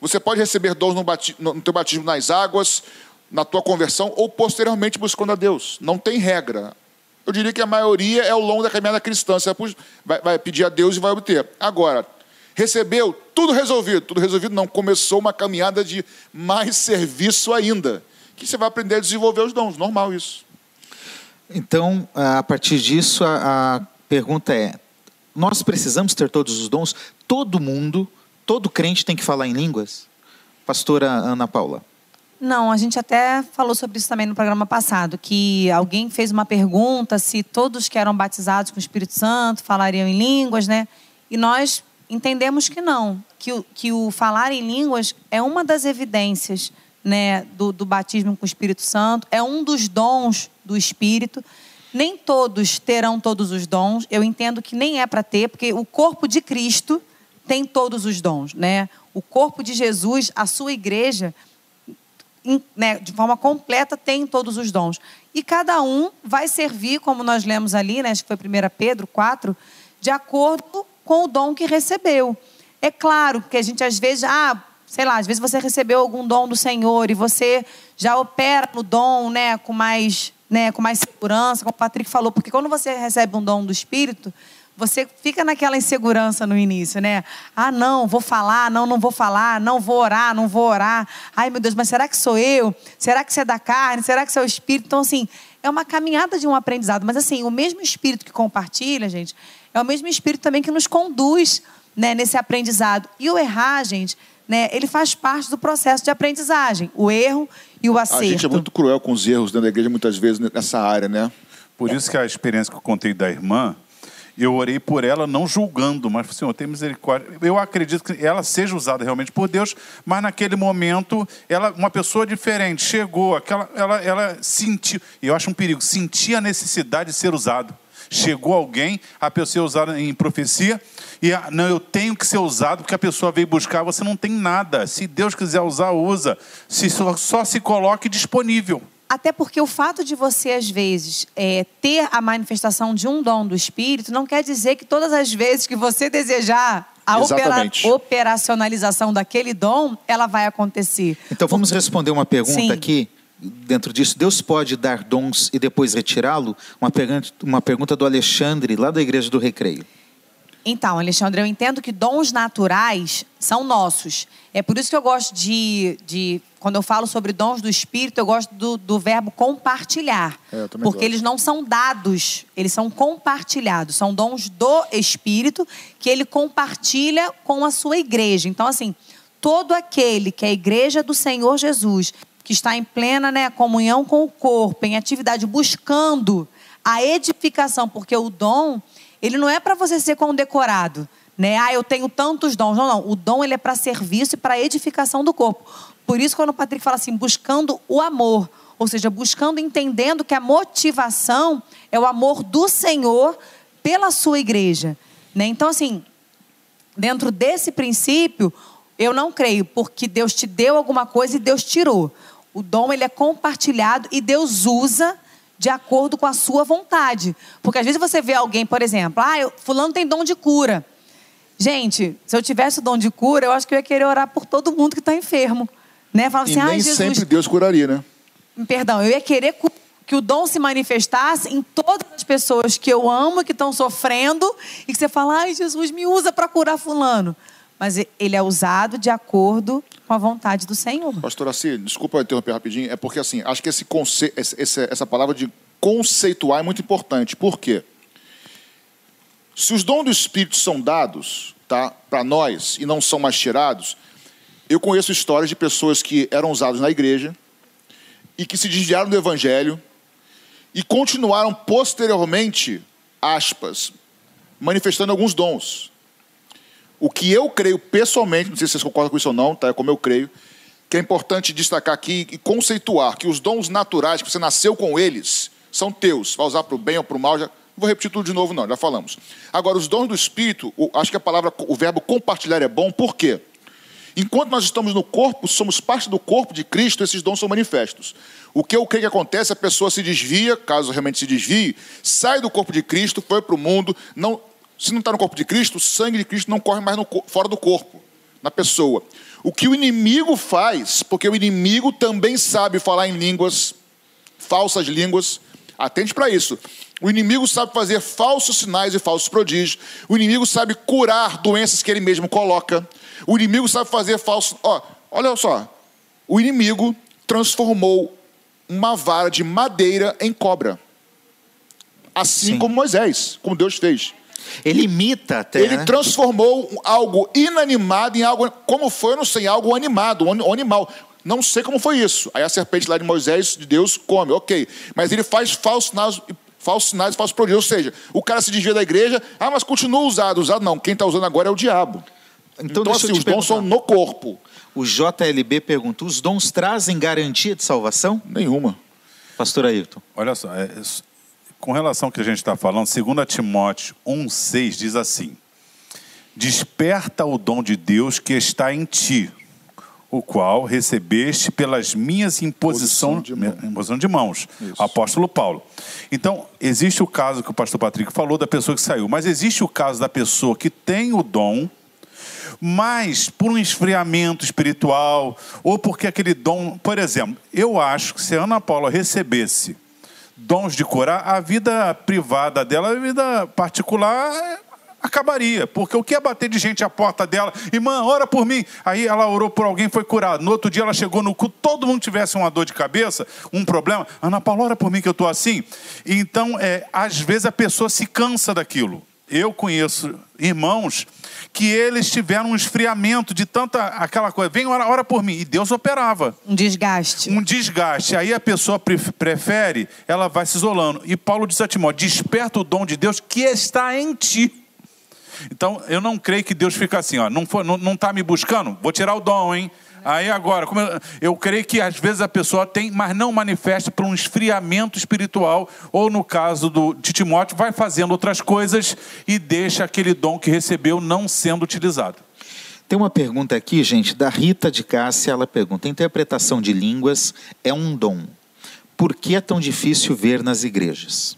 Você pode receber dons no, no teu batismo nas águas, na tua conversão ou posteriormente buscando a Deus. Não tem regra. Eu diria que a maioria é ao longo da caminhada cristã. Você vai, vai pedir a Deus e vai obter. Agora, recebeu, tudo resolvido. Tudo resolvido não. Começou uma caminhada de mais serviço ainda. Que você vai aprender a desenvolver os dons. Normal isso. Então, a partir disso, a pergunta é: nós precisamos ter todos os dons? Todo mundo, todo crente tem que falar em línguas? Pastora Ana Paula. Não, a gente até falou sobre isso também no programa passado, que alguém fez uma pergunta se todos que eram batizados com o Espírito Santo falariam em línguas, né? E nós entendemos que não, que o, que o falar em línguas é uma das evidências né, do, do batismo com o Espírito Santo, é um dos dons do Espírito. Nem todos terão todos os dons. Eu entendo que nem é para ter, porque o corpo de Cristo tem todos os dons, né? O corpo de Jesus, a sua igreja, né, de forma completa, tem todos os dons. E cada um vai servir, como nós lemos ali, né, acho que foi 1 Pedro 4, de acordo com o dom que recebeu. É claro que a gente às vezes, ah, sei lá, às vezes você recebeu algum dom do Senhor e você já opera no dom, né, com mais, né, com mais segurança, como o Patrick falou, porque quando você recebe um dom do Espírito, você fica naquela insegurança no início, né? Ah, não, vou falar, não, não vou falar, não vou orar, não vou orar. Ai, meu Deus, mas será que sou eu? Será que isso é da carne? Será que isso é o Espírito? Então, assim, é uma caminhada de um aprendizado. Mas, assim, o mesmo Espírito que compartilha, gente, é o mesmo Espírito também que nos conduz né, nesse aprendizado. E o errar, gente, né, ele faz parte do processo de aprendizagem. O erro e o acerto. A gente é muito cruel com os erros dentro da igreja, muitas vezes, nessa área, né? Por isso que a experiência que eu contei da irmã, eu orei por ela não julgando, mas Senhor, tem misericórdia. Eu acredito que ela seja usada realmente por Deus, mas naquele momento, ela, uma pessoa diferente chegou, aquela, ela, ela sentiu, e eu acho um perigo, sentia a necessidade de ser usado. Chegou alguém, a pessoa é usada em profecia, e a, não, eu tenho que ser usado porque a pessoa veio buscar, você não tem nada. Se Deus quiser usar, usa. Se só, só se coloque disponível. Até porque o fato de você, às vezes, é, ter a manifestação de um dom do Espírito não quer dizer que todas as vezes que você desejar a opera operacionalização daquele dom, ela vai acontecer. Então vamos responder uma pergunta Sim. aqui. Dentro disso, Deus pode dar dons e depois retirá-lo? Uma pergunta, uma pergunta do Alexandre, lá da Igreja do Recreio. Então, Alexandre, eu entendo que dons naturais são nossos. É por isso que eu gosto de, de quando eu falo sobre dons do Espírito, eu gosto do, do verbo compartilhar. É, porque gosto. eles não são dados, eles são compartilhados. São dons do Espírito que ele compartilha com a sua igreja. Então, assim, todo aquele que é a igreja do Senhor Jesus, que está em plena né, comunhão com o corpo, em atividade, buscando a edificação, porque o dom ele não é para você ser condecorado, né? Ah, eu tenho tantos dons. Não, não. O dom ele é para serviço e para edificação do corpo. Por isso, quando o Patrick fala assim, buscando o amor, ou seja, buscando, entendendo que a motivação é o amor do Senhor pela sua igreja. Né? Então, assim, dentro desse princípio, eu não creio, porque Deus te deu alguma coisa e Deus tirou. O dom ele é compartilhado e Deus usa de acordo com a sua vontade. Porque às vezes você vê alguém, por exemplo, ah, eu, fulano tem dom de cura. Gente, se eu tivesse o dom de cura, eu acho que eu ia querer orar por todo mundo que está enfermo. Né? Fala assim, e nem Jesus... sempre Deus curaria, né? Perdão, eu ia querer que o dom se manifestasse em todas as pessoas que eu amo, que estão sofrendo, e que você fala, ai, Jesus, me usa para curar fulano. Mas ele é usado de acordo com a vontade do Senhor. Pastor Assi, desculpa interromper rapidinho, é porque assim, acho que esse conce... essa palavra de conceituar é muito importante. Por quê? Se os dons do Espírito são dados tá, para nós e não são mais tirados, eu conheço histórias de pessoas que eram usadas na igreja e que se desviaram do Evangelho e continuaram posteriormente, aspas, manifestando alguns dons. O que eu creio pessoalmente, não sei se vocês concordam com isso ou não, tá? é como eu creio, que é importante destacar aqui e conceituar que os dons naturais que você nasceu com eles são teus. Vai usar para o bem ou para o mal, já vou repetir tudo de novo, não, já falamos. Agora, os dons do Espírito, acho que a palavra, o verbo compartilhar é bom, por quê? Enquanto nós estamos no corpo, somos parte do corpo de Cristo, esses dons são manifestos. O que eu creio que acontece, a pessoa se desvia, caso realmente se desvie, sai do corpo de Cristo, foi para o mundo, não, se não está no corpo de Cristo, o sangue de Cristo não corre mais no, fora do corpo, na pessoa. O que o inimigo faz, porque o inimigo também sabe falar em línguas, falsas línguas, atente para isso. O inimigo sabe fazer falsos sinais e falsos prodígios. O inimigo sabe curar doenças que ele mesmo coloca. O inimigo sabe fazer falsos. Ó, olha só. O inimigo transformou uma vara de madeira em cobra. Assim Sim. como Moisés, como Deus fez. Ele imita até. Ele né? transformou algo inanimado em algo. Como foi, eu não sei, algo animado, um animal. Não sei como foi isso. Aí a serpente lá de Moisés, de Deus, come, ok. Mas ele faz falsos sinais, falsos sinais, falsos prodígios. Ou seja, o cara se desvia da igreja, ah, mas continua usado. Usado não, quem está usando agora é o diabo. Então, então assim, os dons são no corpo. O JLB pergunta: os dons trazem garantia de salvação? Nenhuma. Pastor Ayrton. Olha só, é, com relação ao que a gente está falando, 2 Timóteo 1,6 diz assim: Desperta o dom de Deus que está em ti, o qual recebeste pelas minhas imposição, de, mão. imposição de mãos. Isso. Apóstolo Paulo. Então, existe o caso que o pastor Patrick falou da pessoa que saiu, mas existe o caso da pessoa que tem o dom, mas por um esfriamento espiritual, ou porque aquele dom. Por exemplo, eu acho que se a Ana Paula recebesse dons de curar, a vida privada dela, a vida particular, acabaria. Porque o que é bater de gente à porta dela, irmã, ora por mim. Aí ela orou por alguém, foi curada. No outro dia ela chegou no culto, todo mundo tivesse uma dor de cabeça, um problema. Ana Paula, ora por mim que eu estou assim. Então, é, às vezes a pessoa se cansa daquilo. Eu conheço irmãos que eles tiveram um esfriamento de tanta aquela coisa. Vem, ora, ora por mim. E Deus operava. Um desgaste. Um desgaste. Aí a pessoa prefere, ela vai se isolando. E Paulo disse a Timóteo: desperta o dom de Deus que está em ti. Então, eu não creio que Deus fica assim, ó, não está não, não tá me buscando? Vou tirar o dom, hein? Aí agora, eu, eu, creio que às vezes a pessoa tem, mas não manifesta por um esfriamento espiritual, ou no caso do, de Timóteo, vai fazendo outras coisas e deixa aquele dom que recebeu não sendo utilizado. Tem uma pergunta aqui, gente, da Rita de Cássia. Ela pergunta: interpretação de línguas é um dom. Por que é tão difícil ver nas igrejas?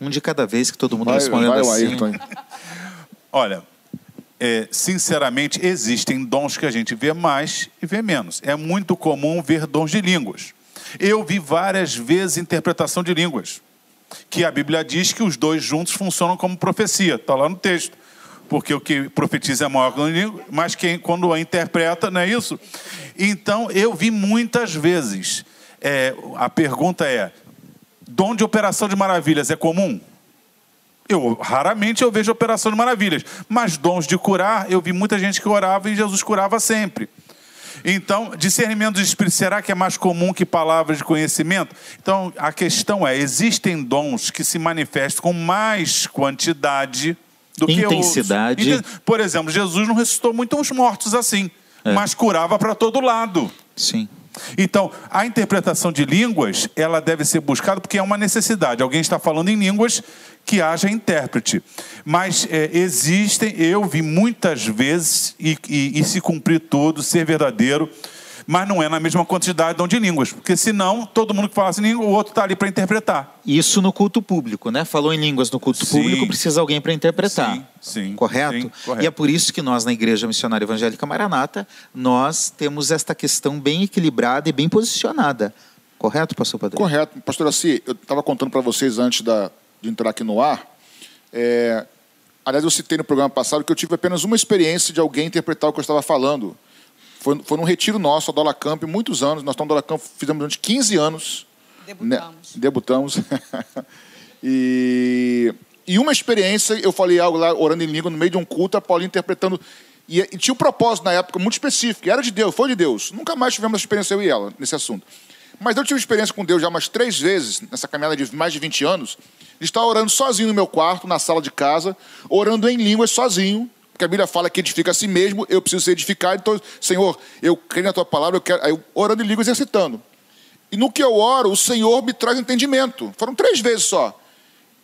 Um de cada vez que todo mundo vai, respondendo vai, assim. Ayrton. Olha, é, sinceramente, existem dons que a gente vê mais e vê menos. É muito comum ver dons de línguas. Eu vi várias vezes interpretação de línguas, que a Bíblia diz que os dois juntos funcionam como profecia, está lá no texto. Porque o que profetiza é maior que língua, mas quem, quando a interpreta, não é isso? Então, eu vi muitas vezes. É, a pergunta é: dom de operação de maravilhas é comum? Eu raramente eu vejo operação de maravilhas, mas dons de curar, eu vi muita gente que orava e Jesus curava sempre. Então, discernimento do Espírito, será que é mais comum que palavras de conhecimento? Então, a questão é: existem dons que se manifestam com mais quantidade do Intensidade. que outros. Por exemplo, Jesus não ressuscitou muitos mortos assim, é. mas curava para todo lado. Sim. Então, a interpretação de línguas, ela deve ser buscada porque é uma necessidade. Alguém está falando em línguas que haja intérprete. Mas é, existem, eu vi muitas vezes, e, e, e se cumprir tudo, ser verdadeiro, mas não é na mesma quantidade de línguas, porque senão todo mundo que fala assim, o outro está ali para interpretar. Isso no culto público, né? Falou em línguas no culto sim. público, precisa alguém para interpretar. Sim, sim. Correto? Sim, correto? E é por isso que nós, na Igreja Missionária Evangélica Maranata, nós temos esta questão bem equilibrada e bem posicionada. Correto, pastor Padre? Correto. Pastor Assi, eu estava contando para vocês antes da, de entrar aqui no ar. É, aliás, eu citei no programa passado que eu tive apenas uma experiência de alguém interpretar o que eu estava falando. Foi, foi num retiro nosso, a Dollar Camp, muitos anos. Nós estamos no Dollar Camp, fizemos durante 15 anos. Debutamos. Né? Debutamos. e, e uma experiência, eu falei algo lá, orando em língua, no meio de um culto, a Paulinha interpretando. E, e tinha um propósito na época muito específico, era de Deus, foi de Deus. Nunca mais tivemos essa experiência, eu e ela, nesse assunto. Mas eu tive experiência com Deus já umas três vezes, nessa caminhada de mais de 20 anos, estar orando sozinho no meu quarto, na sala de casa, orando em línguas sozinho, porque a Bíblia fala que edifica a si mesmo, eu preciso ser edificado, então, Senhor, eu creio na tua palavra, eu quero. Aí orando em língua, exercitando. E no que eu oro, o Senhor me traz entendimento. Foram três vezes só.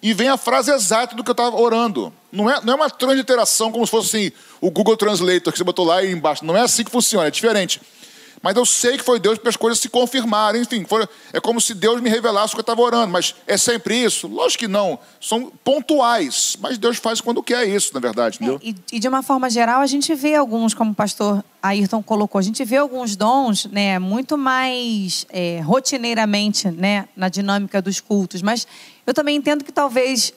E vem a frase exata do que eu estava orando. Não é, não é uma transliteração como se fosse assim, o Google Translator que você botou lá e embaixo. Não é assim que funciona, é diferente. Mas eu sei que foi Deus para as coisas se confirmarem. Enfim, foi, é como se Deus me revelasse o que eu estava orando. Mas é sempre isso? Lógico que não. São pontuais. Mas Deus faz quando quer isso, na verdade. Entendeu? É, e, e, de uma forma geral, a gente vê alguns, como o pastor Ayrton colocou, a gente vê alguns dons né, muito mais é, rotineiramente né, na dinâmica dos cultos. Mas eu também entendo que talvez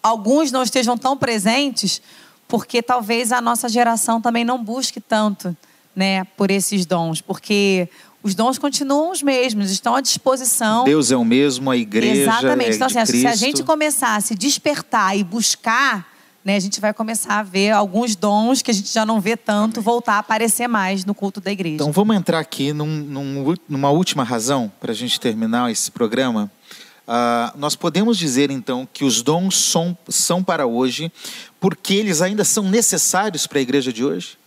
alguns não estejam tão presentes porque talvez a nossa geração também não busque tanto né, por esses dons, porque os dons continuam os mesmos, estão à disposição. Deus é o mesmo, a igreja Exatamente. É então, assim, se a gente começar a se despertar e buscar, né, a gente vai começar a ver alguns dons que a gente já não vê tanto voltar a aparecer mais no culto da igreja. Então, vamos entrar aqui num, num, numa última razão para a gente terminar esse programa. Uh, nós podemos dizer então que os dons são, são para hoje porque eles ainda são necessários para a igreja de hoje?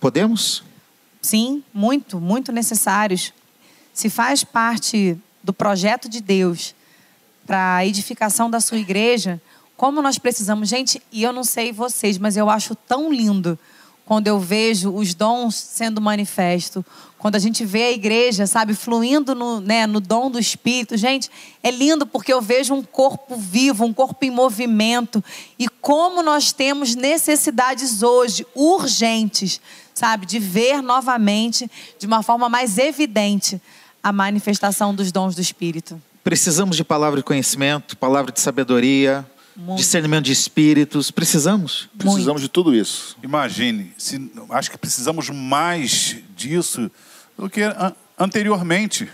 Podemos? Sim, muito, muito necessários. Se faz parte do projeto de Deus para a edificação da sua igreja, como nós precisamos, gente, e eu não sei vocês, mas eu acho tão lindo quando eu vejo os dons sendo manifesto, quando a gente vê a igreja, sabe, fluindo no, né, no dom do Espírito. Gente, é lindo porque eu vejo um corpo vivo, um corpo em movimento. E como nós temos necessidades hoje, urgentes, sabe, de ver novamente, de uma forma mais evidente, a manifestação dos dons do Espírito. Precisamos de palavra de conhecimento, palavra de sabedoria, muito. discernimento de espíritos. Precisamos? Precisamos Muito. de tudo isso. Imagine, se, acho que precisamos mais disso do que anteriormente.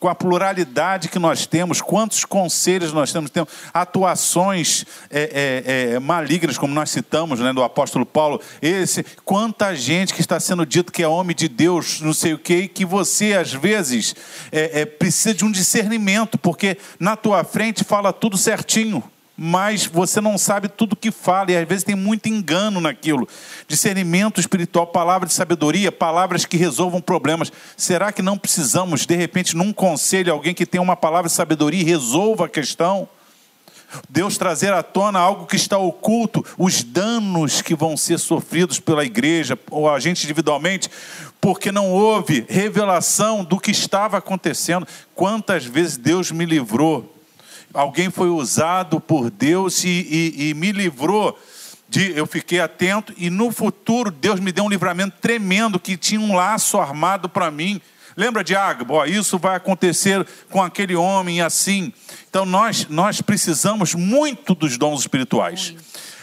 Com a pluralidade que nós temos, quantos conselhos nós temos, temos atuações é, é, é, malignas, como nós citamos né, do apóstolo Paulo. Esse, quanta gente que está sendo dito que é homem de Deus, não sei o quê, que você, às vezes, é, é, precisa de um discernimento, porque na tua frente fala tudo certinho mas você não sabe tudo que fala, e às vezes tem muito engano naquilo. Discernimento espiritual, palavra de sabedoria, palavras que resolvam problemas. Será que não precisamos, de repente, num conselho, alguém que tenha uma palavra de sabedoria e resolva a questão? Deus trazer à tona algo que está oculto, os danos que vão ser sofridos pela igreja ou a gente individualmente, porque não houve revelação do que estava acontecendo. Quantas vezes Deus me livrou alguém foi usado por Deus e, e, e me livrou de, eu fiquei atento e no futuro Deus me deu um livramento tremendo que tinha um laço armado para mim. Lembra de Agbo? Isso vai acontecer com aquele homem assim. Então nós nós precisamos muito dos dons espirituais.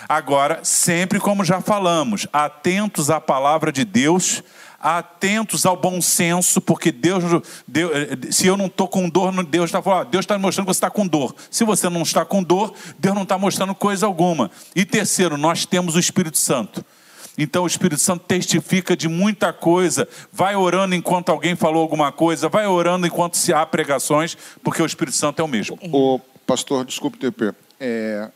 Agora, sempre como já falamos, atentos à palavra de Deus, atentos ao bom senso, porque Deus, Deus se eu não estou com dor, Deus está falando, Deus está mostrando que você está com dor. Se você não está com dor, Deus não está mostrando coisa alguma. E terceiro, nós temos o Espírito Santo. Então o Espírito Santo testifica de muita coisa. Vai orando enquanto alguém falou alguma coisa, vai orando enquanto se há pregações, porque o Espírito Santo é o mesmo. O pastor, desculpe, TP. É,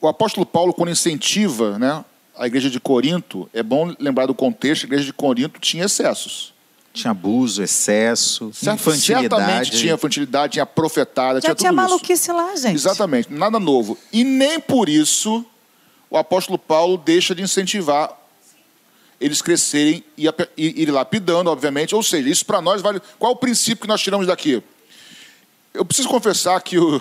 o apóstolo Paulo, quando incentiva né, a igreja de Corinto, é bom lembrar do contexto, a igreja de Corinto tinha excessos. Tinha abuso, excesso, infantilidade. Certamente tinha infantilidade, tinha profetada, Já tinha, tinha maluquice lá, gente. Exatamente, nada novo. E nem por isso o apóstolo Paulo deixa de incentivar eles crescerem e ir lapidando, obviamente. Ou seja, isso para nós vale. Qual o princípio que nós tiramos daqui? Eu preciso confessar que o,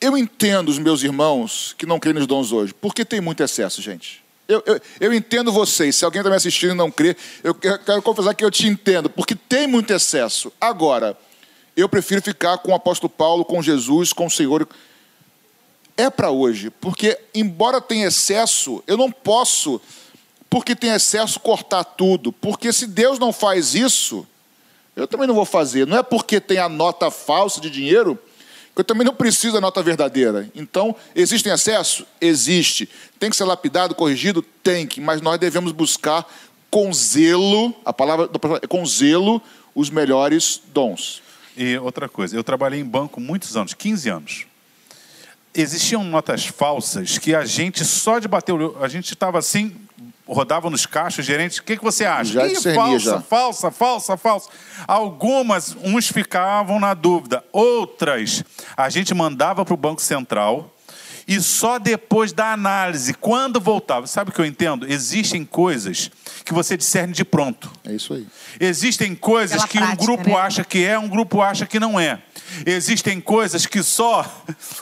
eu entendo os meus irmãos que não creem nos dons hoje, porque tem muito excesso, gente. Eu, eu, eu entendo vocês. Se alguém está me assistindo e não crê, eu quero confessar que eu te entendo, porque tem muito excesso. Agora, eu prefiro ficar com o apóstolo Paulo, com Jesus, com o Senhor. É para hoje, porque embora tenha excesso, eu não posso, porque tem excesso, cortar tudo. Porque se Deus não faz isso, eu também não vou fazer. Não é porque tem a nota falsa de dinheiro eu também não preciso da nota verdadeira. Então, existe excesso? Existe. Tem que ser lapidado, corrigido? Tem que, mas nós devemos buscar com zelo, a palavra é com zelo, os melhores dons. E outra coisa, eu trabalhei em banco muitos anos, 15 anos. Existiam notas falsas que a gente só de bater o a gente estava assim, rodava nos caixas, gerentes, o que, que você acha? Já Ih, falsa, já. falsa, falsa, falsa. Algumas, uns ficavam na dúvida, outras a gente mandava para o Banco Central e só depois da análise, quando voltava. Sabe o que eu entendo? Existem coisas que você discerne de pronto. É isso aí. Existem coisas Pela que prática, um grupo né? acha que é, um grupo acha que não é. Existem coisas que só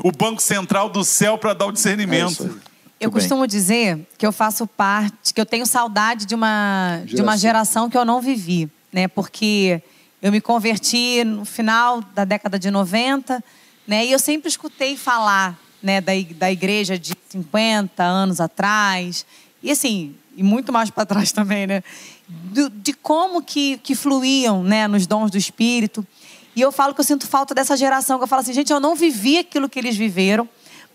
o Banco Central do céu para dar o discernimento. É eu costumo dizer que eu faço parte, que eu tenho saudade de uma, geração. de uma geração que eu não vivi, né? Porque eu me converti no final da década de 90, né? E eu sempre escutei falar, né, da, da igreja de 50 anos atrás, e assim, e muito mais para trás também, né? De, de, como que, que fluíam, né, nos dons do Espírito. E eu falo que eu sinto falta dessa geração, que eu falo assim, gente, eu não vivi aquilo que eles viveram,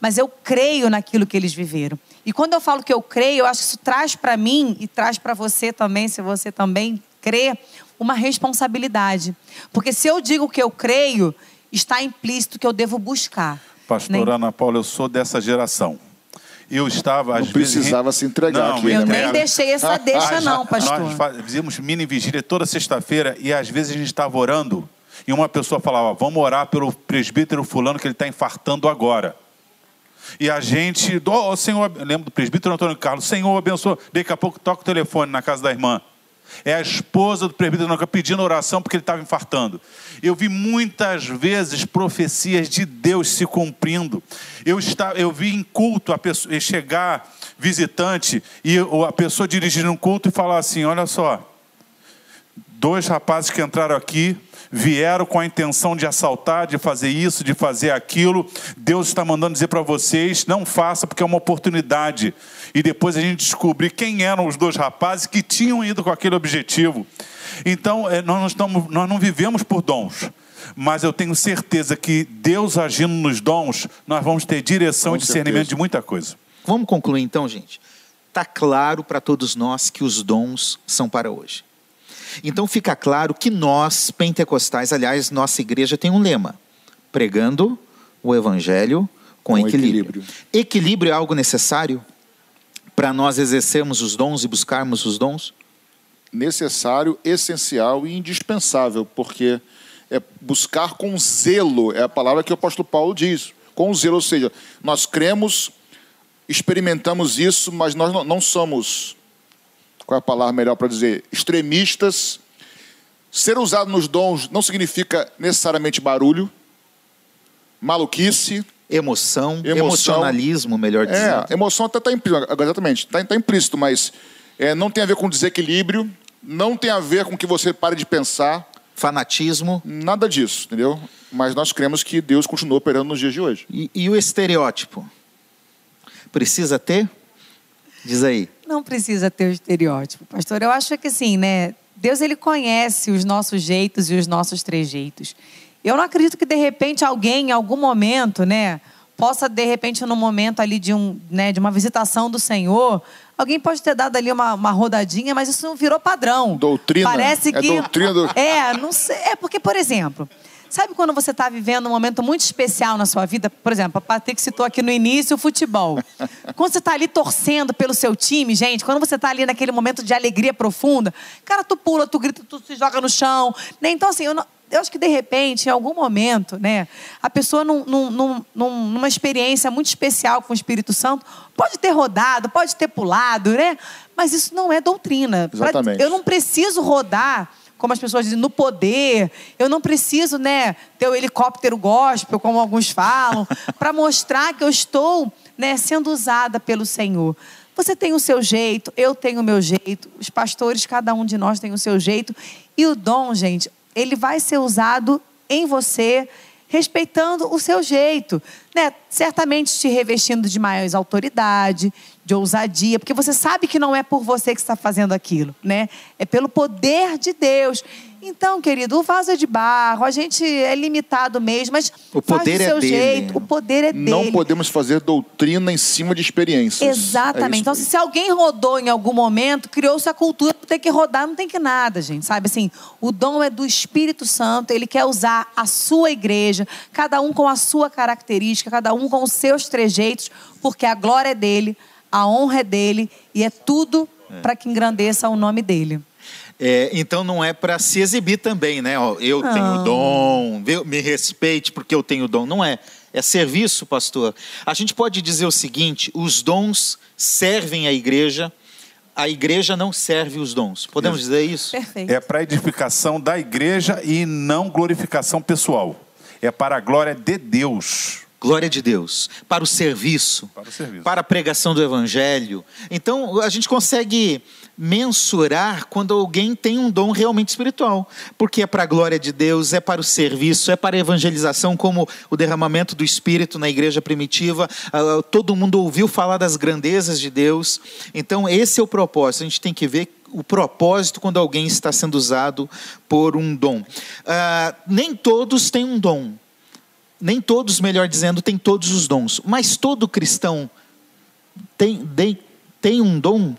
mas eu creio naquilo que eles viveram. E quando eu falo que eu creio, eu acho que isso traz para mim e traz para você também, se você também crê, uma responsabilidade. Porque se eu digo que eu creio, está implícito que eu devo buscar. Pastor né? Ana Paula, eu sou dessa geração. Eu estava, às não vezes. precisava se entregar não, aqui. Eu né? nem deixei essa deixa, não, pastor. Nós fazíamos mini vigília toda sexta-feira e às vezes a gente estava orando e uma pessoa falava: Vamos orar pelo presbítero Fulano que ele está infartando agora. E a gente, oh, Senhor, lembro do presbítero Antônio Carlos, Senhor abençoa. Daqui a pouco toca o telefone na casa da irmã. É a esposa do presbítero Antônio Carlos pedindo oração porque ele estava infartando. Eu vi muitas vezes profecias de Deus se cumprindo. Eu, está, eu vi em culto a pessoa, chegar visitante e a pessoa dirigindo um culto e falar assim: olha só, dois rapazes que entraram aqui vieram com a intenção de assaltar, de fazer isso, de fazer aquilo. Deus está mandando dizer para vocês: não faça, porque é uma oportunidade. E depois a gente descobrir quem eram os dois rapazes que tinham ido com aquele objetivo. Então, é, nós não, estamos, nós não vivemos por dons. Mas eu tenho certeza que Deus agindo nos dons, nós vamos ter direção e discernimento de muita coisa. Vamos concluir então, gente. Está claro para todos nós que os dons são para hoje. Então fica claro que nós, pentecostais, aliás, nossa igreja tem um lema: pregando o evangelho com, com equilíbrio. equilíbrio. Equilíbrio é algo necessário para nós exercermos os dons e buscarmos os dons? Necessário, essencial e indispensável, porque é buscar com zelo, é a palavra que o apóstolo Paulo diz. Com zelo, ou seja, nós cremos, experimentamos isso, mas nós não somos qual é a palavra melhor para dizer? Extremistas. Ser usado nos dons não significa necessariamente barulho, maluquice. Emoção, emoção emocionalismo, melhor dizendo. É, emoção até está implícito, exatamente, está tá implícito, mas é, não tem a ver com desequilíbrio, não tem a ver com que você pare de pensar. Fanatismo. Nada disso, entendeu? Mas nós cremos que Deus continua operando nos dias de hoje. E, e o estereótipo? Precisa ter? Diz aí. Não precisa ter o estereótipo, pastor. Eu acho que assim, né? Deus ele conhece os nossos jeitos e os nossos trejeitos. Eu não acredito que de repente alguém, em algum momento, né, possa de repente no momento ali de um, né, de uma visitação do Senhor, alguém pode ter dado ali uma, uma rodadinha, mas isso não virou padrão. Doutrina. Parece é que doutrina do... é, não sei, é porque por exemplo, Sabe quando você está vivendo um momento muito especial na sua vida? Por exemplo, a Patrick citou aqui no início o futebol. Quando você está ali torcendo pelo seu time, gente, quando você está ali naquele momento de alegria profunda, cara, tu pula, tu grita, tu se joga no chão. Né? Então, assim, eu, não, eu acho que de repente, em algum momento, né, a pessoa num, num, num, numa experiência muito especial com o Espírito Santo, pode ter rodado, pode ter pulado, né? Mas isso não é doutrina. Exatamente. Eu não preciso rodar como as pessoas dizem, no poder. Eu não preciso, né, ter o helicóptero gospel, como alguns falam, para mostrar que eu estou, né, sendo usada pelo Senhor. Você tem o seu jeito, eu tenho o meu jeito, os pastores, cada um de nós tem o seu jeito. E o dom, gente, ele vai ser usado em você, respeitando o seu jeito, né? Certamente te revestindo de mais autoridade, de ousadia, porque você sabe que não é por você que está fazendo aquilo, né? É pelo poder de Deus. Então, querido, o vaso é de barro, a gente é limitado mesmo, mas o poder é seu dele. jeito, o poder é dele. Não podemos fazer doutrina em cima de experiências. Exatamente. É então, se alguém rodou em algum momento, criou-se a cultura, tem que rodar, não tem que nada, gente. Sabe assim, o dom é do Espírito Santo, ele quer usar a sua igreja, cada um com a sua característica, cada um com os seus trejeitos, porque a glória é dele a honra é dele e é tudo é. para que engrandeça o nome dele. É, então não é para se exibir também, né? Ó, eu não. tenho dom, me respeite porque eu tenho dom. Não é. É serviço, pastor. A gente pode dizer o seguinte: os dons servem a igreja, a igreja não serve os dons. Podemos dizer isso? Perfeito. É para edificação da igreja e não glorificação pessoal. É para a glória de Deus. Glória de Deus. Para o serviço. Para, o serviço. para a pregação do Evangelho. Então, a gente consegue mensurar quando alguém tem um dom realmente espiritual. Porque é para a glória de Deus, é para o serviço, é para a evangelização, como o derramamento do Espírito na igreja primitiva. Ah, todo mundo ouviu falar das grandezas de Deus. Então, esse é o propósito. A gente tem que ver o propósito quando alguém está sendo usado por um dom. Uh, nem todos têm um dom nem todos, melhor dizendo, têm todos os dons, mas todo cristão tem, tem, tem um dom?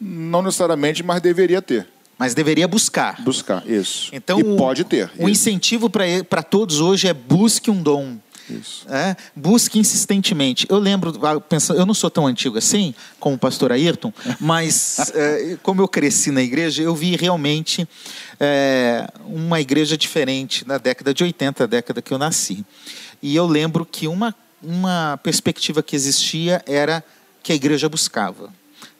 Não necessariamente, mas deveria ter. Mas deveria buscar. Buscar, isso. Então, e pode ter. O isso. incentivo para todos hoje é busque um dom. Isso. É, busque insistentemente. Eu lembro, ah, eu não sou tão antigo assim, como o pastor Ayrton, mas é, como eu cresci na igreja, eu vi realmente é, uma igreja diferente na década de 80, a década que eu nasci. E eu lembro que uma uma perspectiva que existia era que a igreja buscava.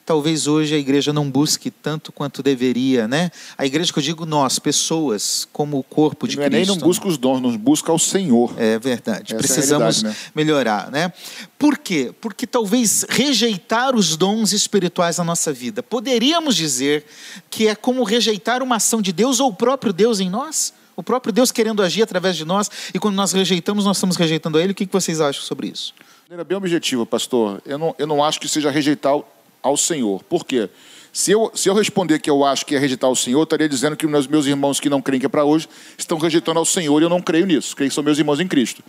Talvez hoje a igreja não busque tanto quanto deveria, né? A igreja que eu digo nós, pessoas, como o corpo de não Cristo. É nem não busca os dons, não busca o Senhor. É verdade. Essa Precisamos é né? melhorar, né? Por quê? Porque talvez rejeitar os dons espirituais na nossa vida, poderíamos dizer que é como rejeitar uma ação de Deus ou o próprio Deus em nós? O próprio Deus querendo agir através de nós, e quando nós rejeitamos, nós estamos rejeitando a Ele. O que vocês acham sobre isso? É bem objetivo, pastor. Eu não, eu não acho que seja rejeitar ao Senhor. Por quê? Se eu, se eu responder que eu acho que é rejeitar o Senhor, eu estaria dizendo que os meus irmãos que não creem que é para hoje estão rejeitando ao Senhor e eu não creio nisso. Creio que são meus irmãos em Cristo.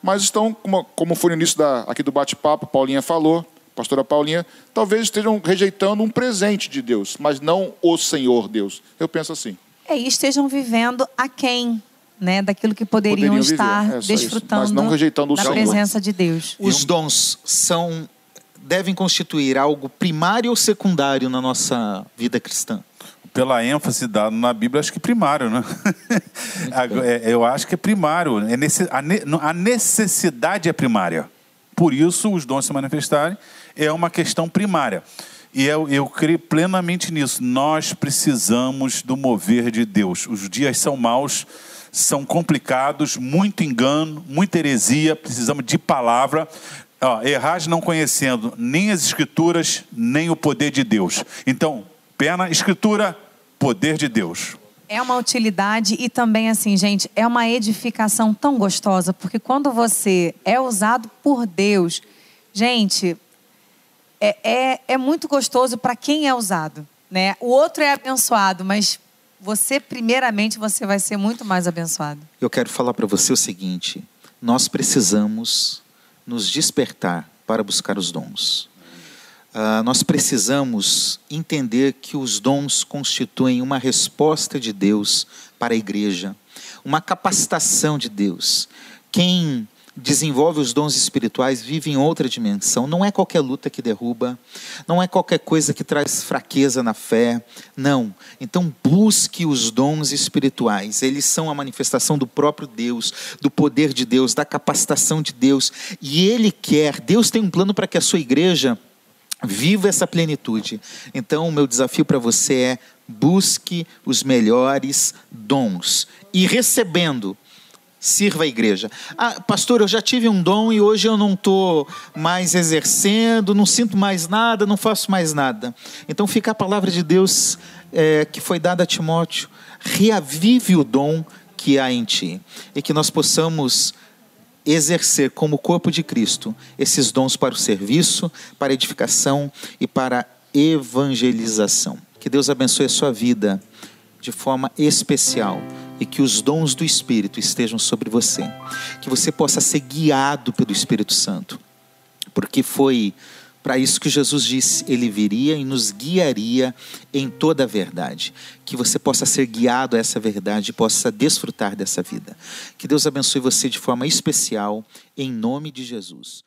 Mas estão, como, como foi no início da, aqui do bate-papo, Paulinha falou, pastora Paulinha, talvez estejam rejeitando um presente de Deus, mas não o Senhor Deus. Eu penso assim. É, e estejam vivendo aquém né, daquilo que poderiam, poderiam estar é desfrutando mas não rejeitando o da Senhor. presença de Deus. Os dons são devem constituir algo primário ou secundário na nossa vida cristã? Pela ênfase dada na Bíblia, acho que primário, né? É, eu acho que é primário. É a necessidade é primária. Por isso, os dons se manifestarem é uma questão primária. E eu, eu creio plenamente nisso. Nós precisamos do mover de Deus. Os dias são maus, são complicados, muito engano, muita heresia, precisamos de palavra. Ó, errar não conhecendo nem as escrituras, nem o poder de Deus. Então, pena, escritura, poder de Deus. É uma utilidade e também, assim, gente, é uma edificação tão gostosa, porque quando você é usado por Deus, gente, é, é, é muito gostoso para quem é usado. Né? O outro é abençoado, mas você, primeiramente, você vai ser muito mais abençoado. Eu quero falar para você o seguinte: nós precisamos nos despertar para buscar os dons. Uh, nós precisamos entender que os dons constituem uma resposta de Deus para a igreja, uma capacitação de Deus. Quem desenvolve os dons espirituais vive em outra dimensão. Não é qualquer luta que derruba, não é qualquer coisa que traz fraqueza na fé. Não. Então busque os dons espirituais. Eles são a manifestação do próprio Deus, do poder de Deus, da capacitação de Deus. E Ele quer, Deus tem um plano para que a sua igreja viva essa plenitude. Então, o meu desafio para você é busque os melhores dons e recebendo sirva a igreja. Ah, pastor, eu já tive um dom e hoje eu não estou mais exercendo, não sinto mais nada, não faço mais nada. Então fica a palavra de Deus é, que foi dada a Timóteo. Reavive o dom que há em ti e que nós possamos exercer como corpo de Cristo esses dons para o serviço, para edificação e para evangelização. Que Deus abençoe a sua vida de forma especial e que os dons do Espírito estejam sobre você. Que você possa ser guiado pelo Espírito Santo. Porque foi para isso que Jesus disse: Ele viria e nos guiaria em toda a verdade. Que você possa ser guiado a essa verdade e possa desfrutar dessa vida. Que Deus abençoe você de forma especial, em nome de Jesus.